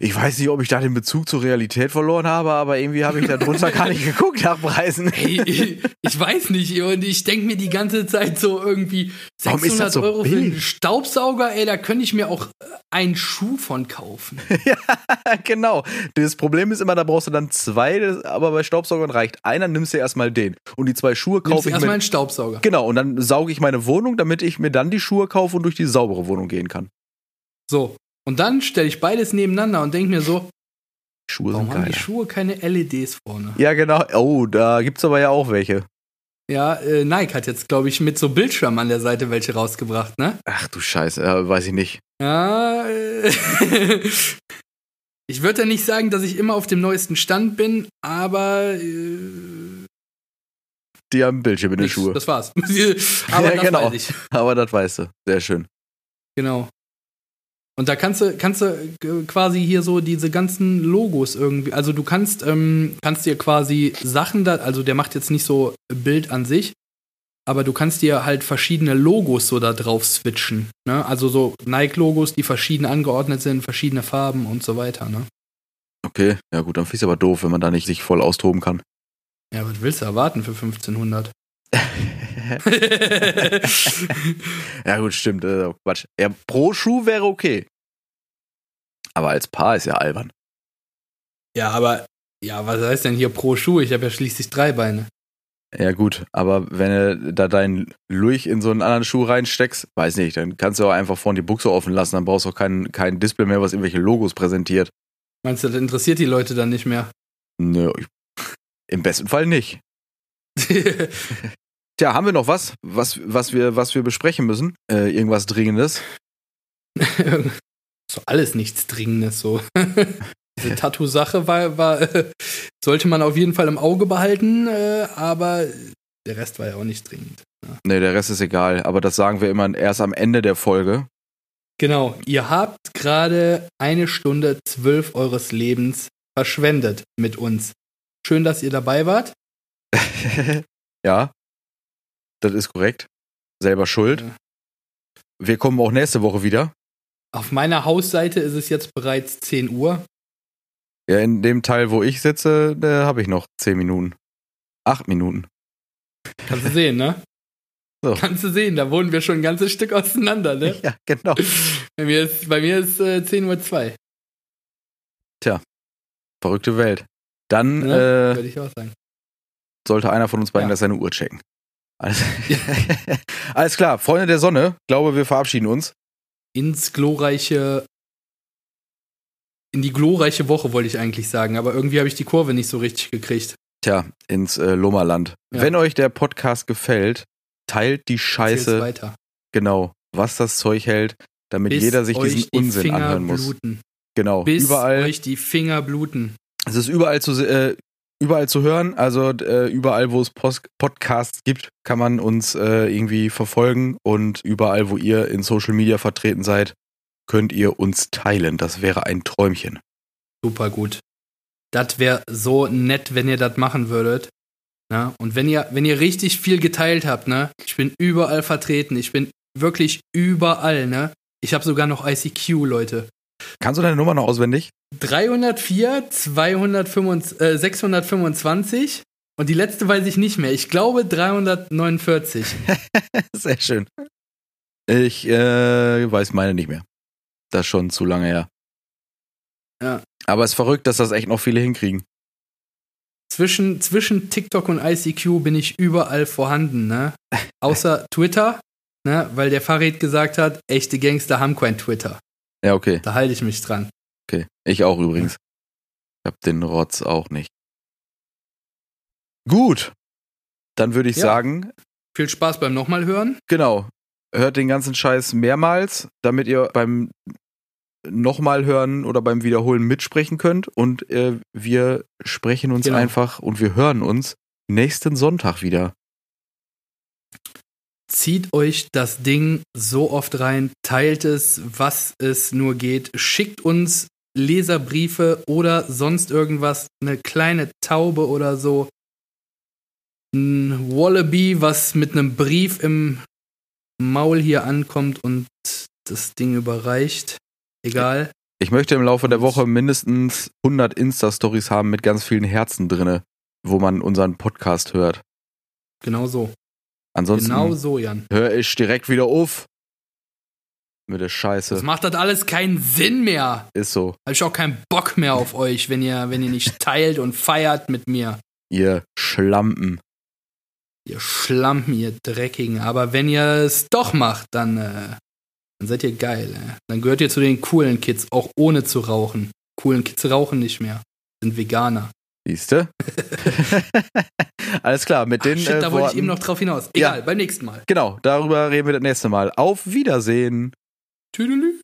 [SPEAKER 2] Ich weiß nicht, ob ich da den Bezug zur Realität verloren habe, aber irgendwie habe ich da drunter gar nicht geguckt nach Preisen.
[SPEAKER 1] Ey, ich, ich weiß nicht, und ich denke mir die ganze Zeit so irgendwie
[SPEAKER 2] Warum ist
[SPEAKER 1] 600
[SPEAKER 2] das so
[SPEAKER 1] Euro für einen? Staubsauger, ey, da könnte ich mir auch äh, einen Schuh von kaufen.
[SPEAKER 2] genau. Das Problem ist immer, da brauchst du dann zwei, aber bei Staubsaugern reicht einer, nimmst du erstmal den. Und die zwei Schuhe kaufe
[SPEAKER 1] du
[SPEAKER 2] ich
[SPEAKER 1] erstmal einen Staubsauger.
[SPEAKER 2] Genau, und dann sauge ich meine Wohnung, damit ich mir dann die Schuhe kaufe und durch die saubere Wohnung gehen kann.
[SPEAKER 1] So. Und dann stelle ich beides nebeneinander und denke mir so,
[SPEAKER 2] Schuhe
[SPEAKER 1] warum
[SPEAKER 2] sind
[SPEAKER 1] haben die Schuhe keine LEDs vorne?
[SPEAKER 2] Ja, genau. Oh, da gibt's aber ja auch welche.
[SPEAKER 1] Ja, äh, Nike hat jetzt, glaube ich, mit so Bildschirm an der Seite welche rausgebracht, ne?
[SPEAKER 2] Ach du Scheiße, ja, weiß ich nicht.
[SPEAKER 1] Ja, äh, ich würde ja nicht sagen, dass ich immer auf dem neuesten Stand bin, aber äh,
[SPEAKER 2] Die haben Bildschirm in den
[SPEAKER 1] nichts,
[SPEAKER 2] Schuhe.
[SPEAKER 1] das war's. aber
[SPEAKER 2] Ja,
[SPEAKER 1] das
[SPEAKER 2] genau.
[SPEAKER 1] weiß ich.
[SPEAKER 2] Aber das weißt du. Sehr schön.
[SPEAKER 1] Genau. Und da kannst du, kannst du äh, quasi hier so diese ganzen Logos irgendwie, also du kannst, ähm, kannst dir quasi Sachen da, also der macht jetzt nicht so Bild an sich, aber du kannst dir halt verschiedene Logos so da drauf switchen. Ne? Also so Nike-Logos, die verschieden angeordnet sind, verschiedene Farben und so weiter. Ne?
[SPEAKER 2] Okay, ja gut, dann finde ich aber doof, wenn man da nicht sich voll austoben kann.
[SPEAKER 1] Ja, was willst du erwarten für 1500?
[SPEAKER 2] ja gut, stimmt. Äh, Quatsch. Ja, pro Schuh wäre okay. Aber als Paar ist ja albern.
[SPEAKER 1] ja, aber, ja, was heißt denn hier pro Schuh? Ich habe ja schließlich drei Beine.
[SPEAKER 2] Ja gut, aber wenn du da deinen Lurch in so einen anderen Schuh reinsteckst, weiß nicht, dann kannst du auch einfach vorne die Buchse offen lassen, dann brauchst du auch kein, kein Display mehr, was irgendwelche Logos präsentiert.
[SPEAKER 1] Meinst du, das interessiert die Leute dann nicht mehr?
[SPEAKER 2] Nö, ich, im besten Fall nicht. Tja, haben wir noch was, was, was, wir, was wir besprechen müssen? Äh, irgendwas Dringendes?
[SPEAKER 1] so alles nichts Dringendes so. Diese Tattoo-Sache war, war äh, sollte man auf jeden Fall im Auge behalten, äh, aber der Rest war ja auch nicht dringend.
[SPEAKER 2] Nee, der Rest ist egal, aber das sagen wir immer erst am Ende der Folge.
[SPEAKER 1] Genau, ihr habt gerade eine Stunde zwölf eures Lebens verschwendet mit uns. Schön, dass ihr dabei wart.
[SPEAKER 2] ja, das ist korrekt. Selber schuld.
[SPEAKER 1] Ja.
[SPEAKER 2] Wir kommen auch nächste Woche wieder.
[SPEAKER 1] Auf meiner Hausseite ist es jetzt bereits 10 Uhr.
[SPEAKER 2] Ja, in dem Teil, wo ich sitze, da habe ich noch zehn Minuten. Acht Minuten.
[SPEAKER 1] Kannst du sehen, ne?
[SPEAKER 2] So.
[SPEAKER 1] Kannst du sehen, da wohnen wir schon ein ganzes Stück auseinander, ne?
[SPEAKER 2] Ja, genau.
[SPEAKER 1] Bei mir ist, bei mir ist äh, 10 Uhr 2.
[SPEAKER 2] Verrückte Welt. Dann
[SPEAKER 1] Ne?
[SPEAKER 2] äh,
[SPEAKER 1] Würde ich auch sagen.
[SPEAKER 2] sollte einer von uns beiden
[SPEAKER 1] Ja.
[SPEAKER 2] das seine Uhr checken. Alles, Alles klar, Freunde der Sonne, glaube, wir verabschieden uns.
[SPEAKER 1] Ins glorreiche in die glorreiche Woche, wollte ich eigentlich sagen. Aber irgendwie habe ich die Kurve nicht so richtig gekriegt.
[SPEAKER 2] Tja, ins äh, Lomerland.
[SPEAKER 1] Ja.
[SPEAKER 2] Wenn euch der Podcast gefällt, teilt die Scheiße,
[SPEAKER 1] weiter.
[SPEAKER 2] genau, was das Zeug hält, damit
[SPEAKER 1] Bis
[SPEAKER 2] jeder sich diesen
[SPEAKER 1] die
[SPEAKER 2] Unsinn
[SPEAKER 1] Finger
[SPEAKER 2] anhören muss.
[SPEAKER 1] Bluten.
[SPEAKER 2] Genau,
[SPEAKER 1] Bis
[SPEAKER 2] überall.
[SPEAKER 1] euch die Finger bluten.
[SPEAKER 2] Es ist überall zu, äh, überall zu hören. Also äh, überall, wo es Post Podcasts gibt, kann man uns äh, irgendwie verfolgen. Und überall, wo ihr in Social Media vertreten seid, könnt ihr uns teilen. Das wäre ein Träumchen.
[SPEAKER 1] Super gut. Das wäre so nett, wenn ihr das machen würdet. Na? Und wenn ihr, wenn ihr richtig viel geteilt habt, ne? Ich bin überall vertreten. Ich bin wirklich überall, ne? Ich habe sogar noch ICQ, Leute.
[SPEAKER 2] Kannst du deine Nummer noch auswendig?
[SPEAKER 1] 304, 225, äh, 625 und die letzte weiß ich nicht mehr. Ich glaube 349.
[SPEAKER 2] Sehr schön. Ich äh, weiß meine nicht mehr. Das ist schon zu lange her.
[SPEAKER 1] Ja.
[SPEAKER 2] Aber es ist verrückt, dass das echt noch viele hinkriegen.
[SPEAKER 1] Zwischen, zwischen TikTok und ICQ bin ich überall vorhanden, ne? Außer Twitter, ne? Weil der Farid gesagt hat, echte Gangster haben kein Twitter.
[SPEAKER 2] Ja, okay.
[SPEAKER 1] Da halte ich mich dran.
[SPEAKER 2] Okay. Ich auch übrigens. Ich hab den Rotz auch nicht. Gut. Dann würde ich
[SPEAKER 1] Ja.
[SPEAKER 2] sagen,
[SPEAKER 1] Viel Spaß beim nochmal hören.
[SPEAKER 2] genau. Hört den ganzen Scheiß mehrmals, damit ihr beim nochmal hören oder beim Wiederholen mitsprechen könnt. Und äh, wir sprechen uns
[SPEAKER 1] Genau.
[SPEAKER 2] einfach und wir hören uns nächsten Sonntag wieder.
[SPEAKER 1] Zieht euch das Ding so oft rein, teilt es, was es nur geht, schickt uns Leserbriefe oder sonst irgendwas, eine kleine Taube oder so, ein Wallaby, was mit einem Brief im Maul hier ankommt und das Ding überreicht. Egal.
[SPEAKER 2] Ich möchte im Laufe der Woche mindestens 100 Insta-Stories haben mit ganz vielen Herzen drinne, wo man unseren Podcast hört.
[SPEAKER 1] Genau so.
[SPEAKER 2] Ansonsten
[SPEAKER 1] Genau so, Jan.
[SPEAKER 2] höre ich direkt wieder auf. Mit der Scheiße.
[SPEAKER 1] Das macht das alles keinen Sinn mehr.
[SPEAKER 2] Ist so.
[SPEAKER 1] Habe ich auch keinen Bock mehr auf euch, wenn ihr, wenn ihr nicht teilt und feiert mit mir.
[SPEAKER 2] Ihr Schlampen.
[SPEAKER 1] Ihr Schlampen, ihr Dreckigen. Aber wenn ihr es doch macht, dann, äh, dann seid ihr geil. Äh. Dann gehört ihr zu den coolen Kids, auch ohne zu rauchen. Coolen Kids rauchen nicht mehr. Sind Veganer.
[SPEAKER 2] Siehste? Alles klar, mit den
[SPEAKER 1] Shit,
[SPEAKER 2] äh,
[SPEAKER 1] da wollte ich
[SPEAKER 2] Worten-
[SPEAKER 1] eben noch drauf hinaus. Egal, beim nächsten Mal.
[SPEAKER 2] Genau, darüber reden wir das nächste Mal. Auf Wiedersehen.
[SPEAKER 1] Tüdelü.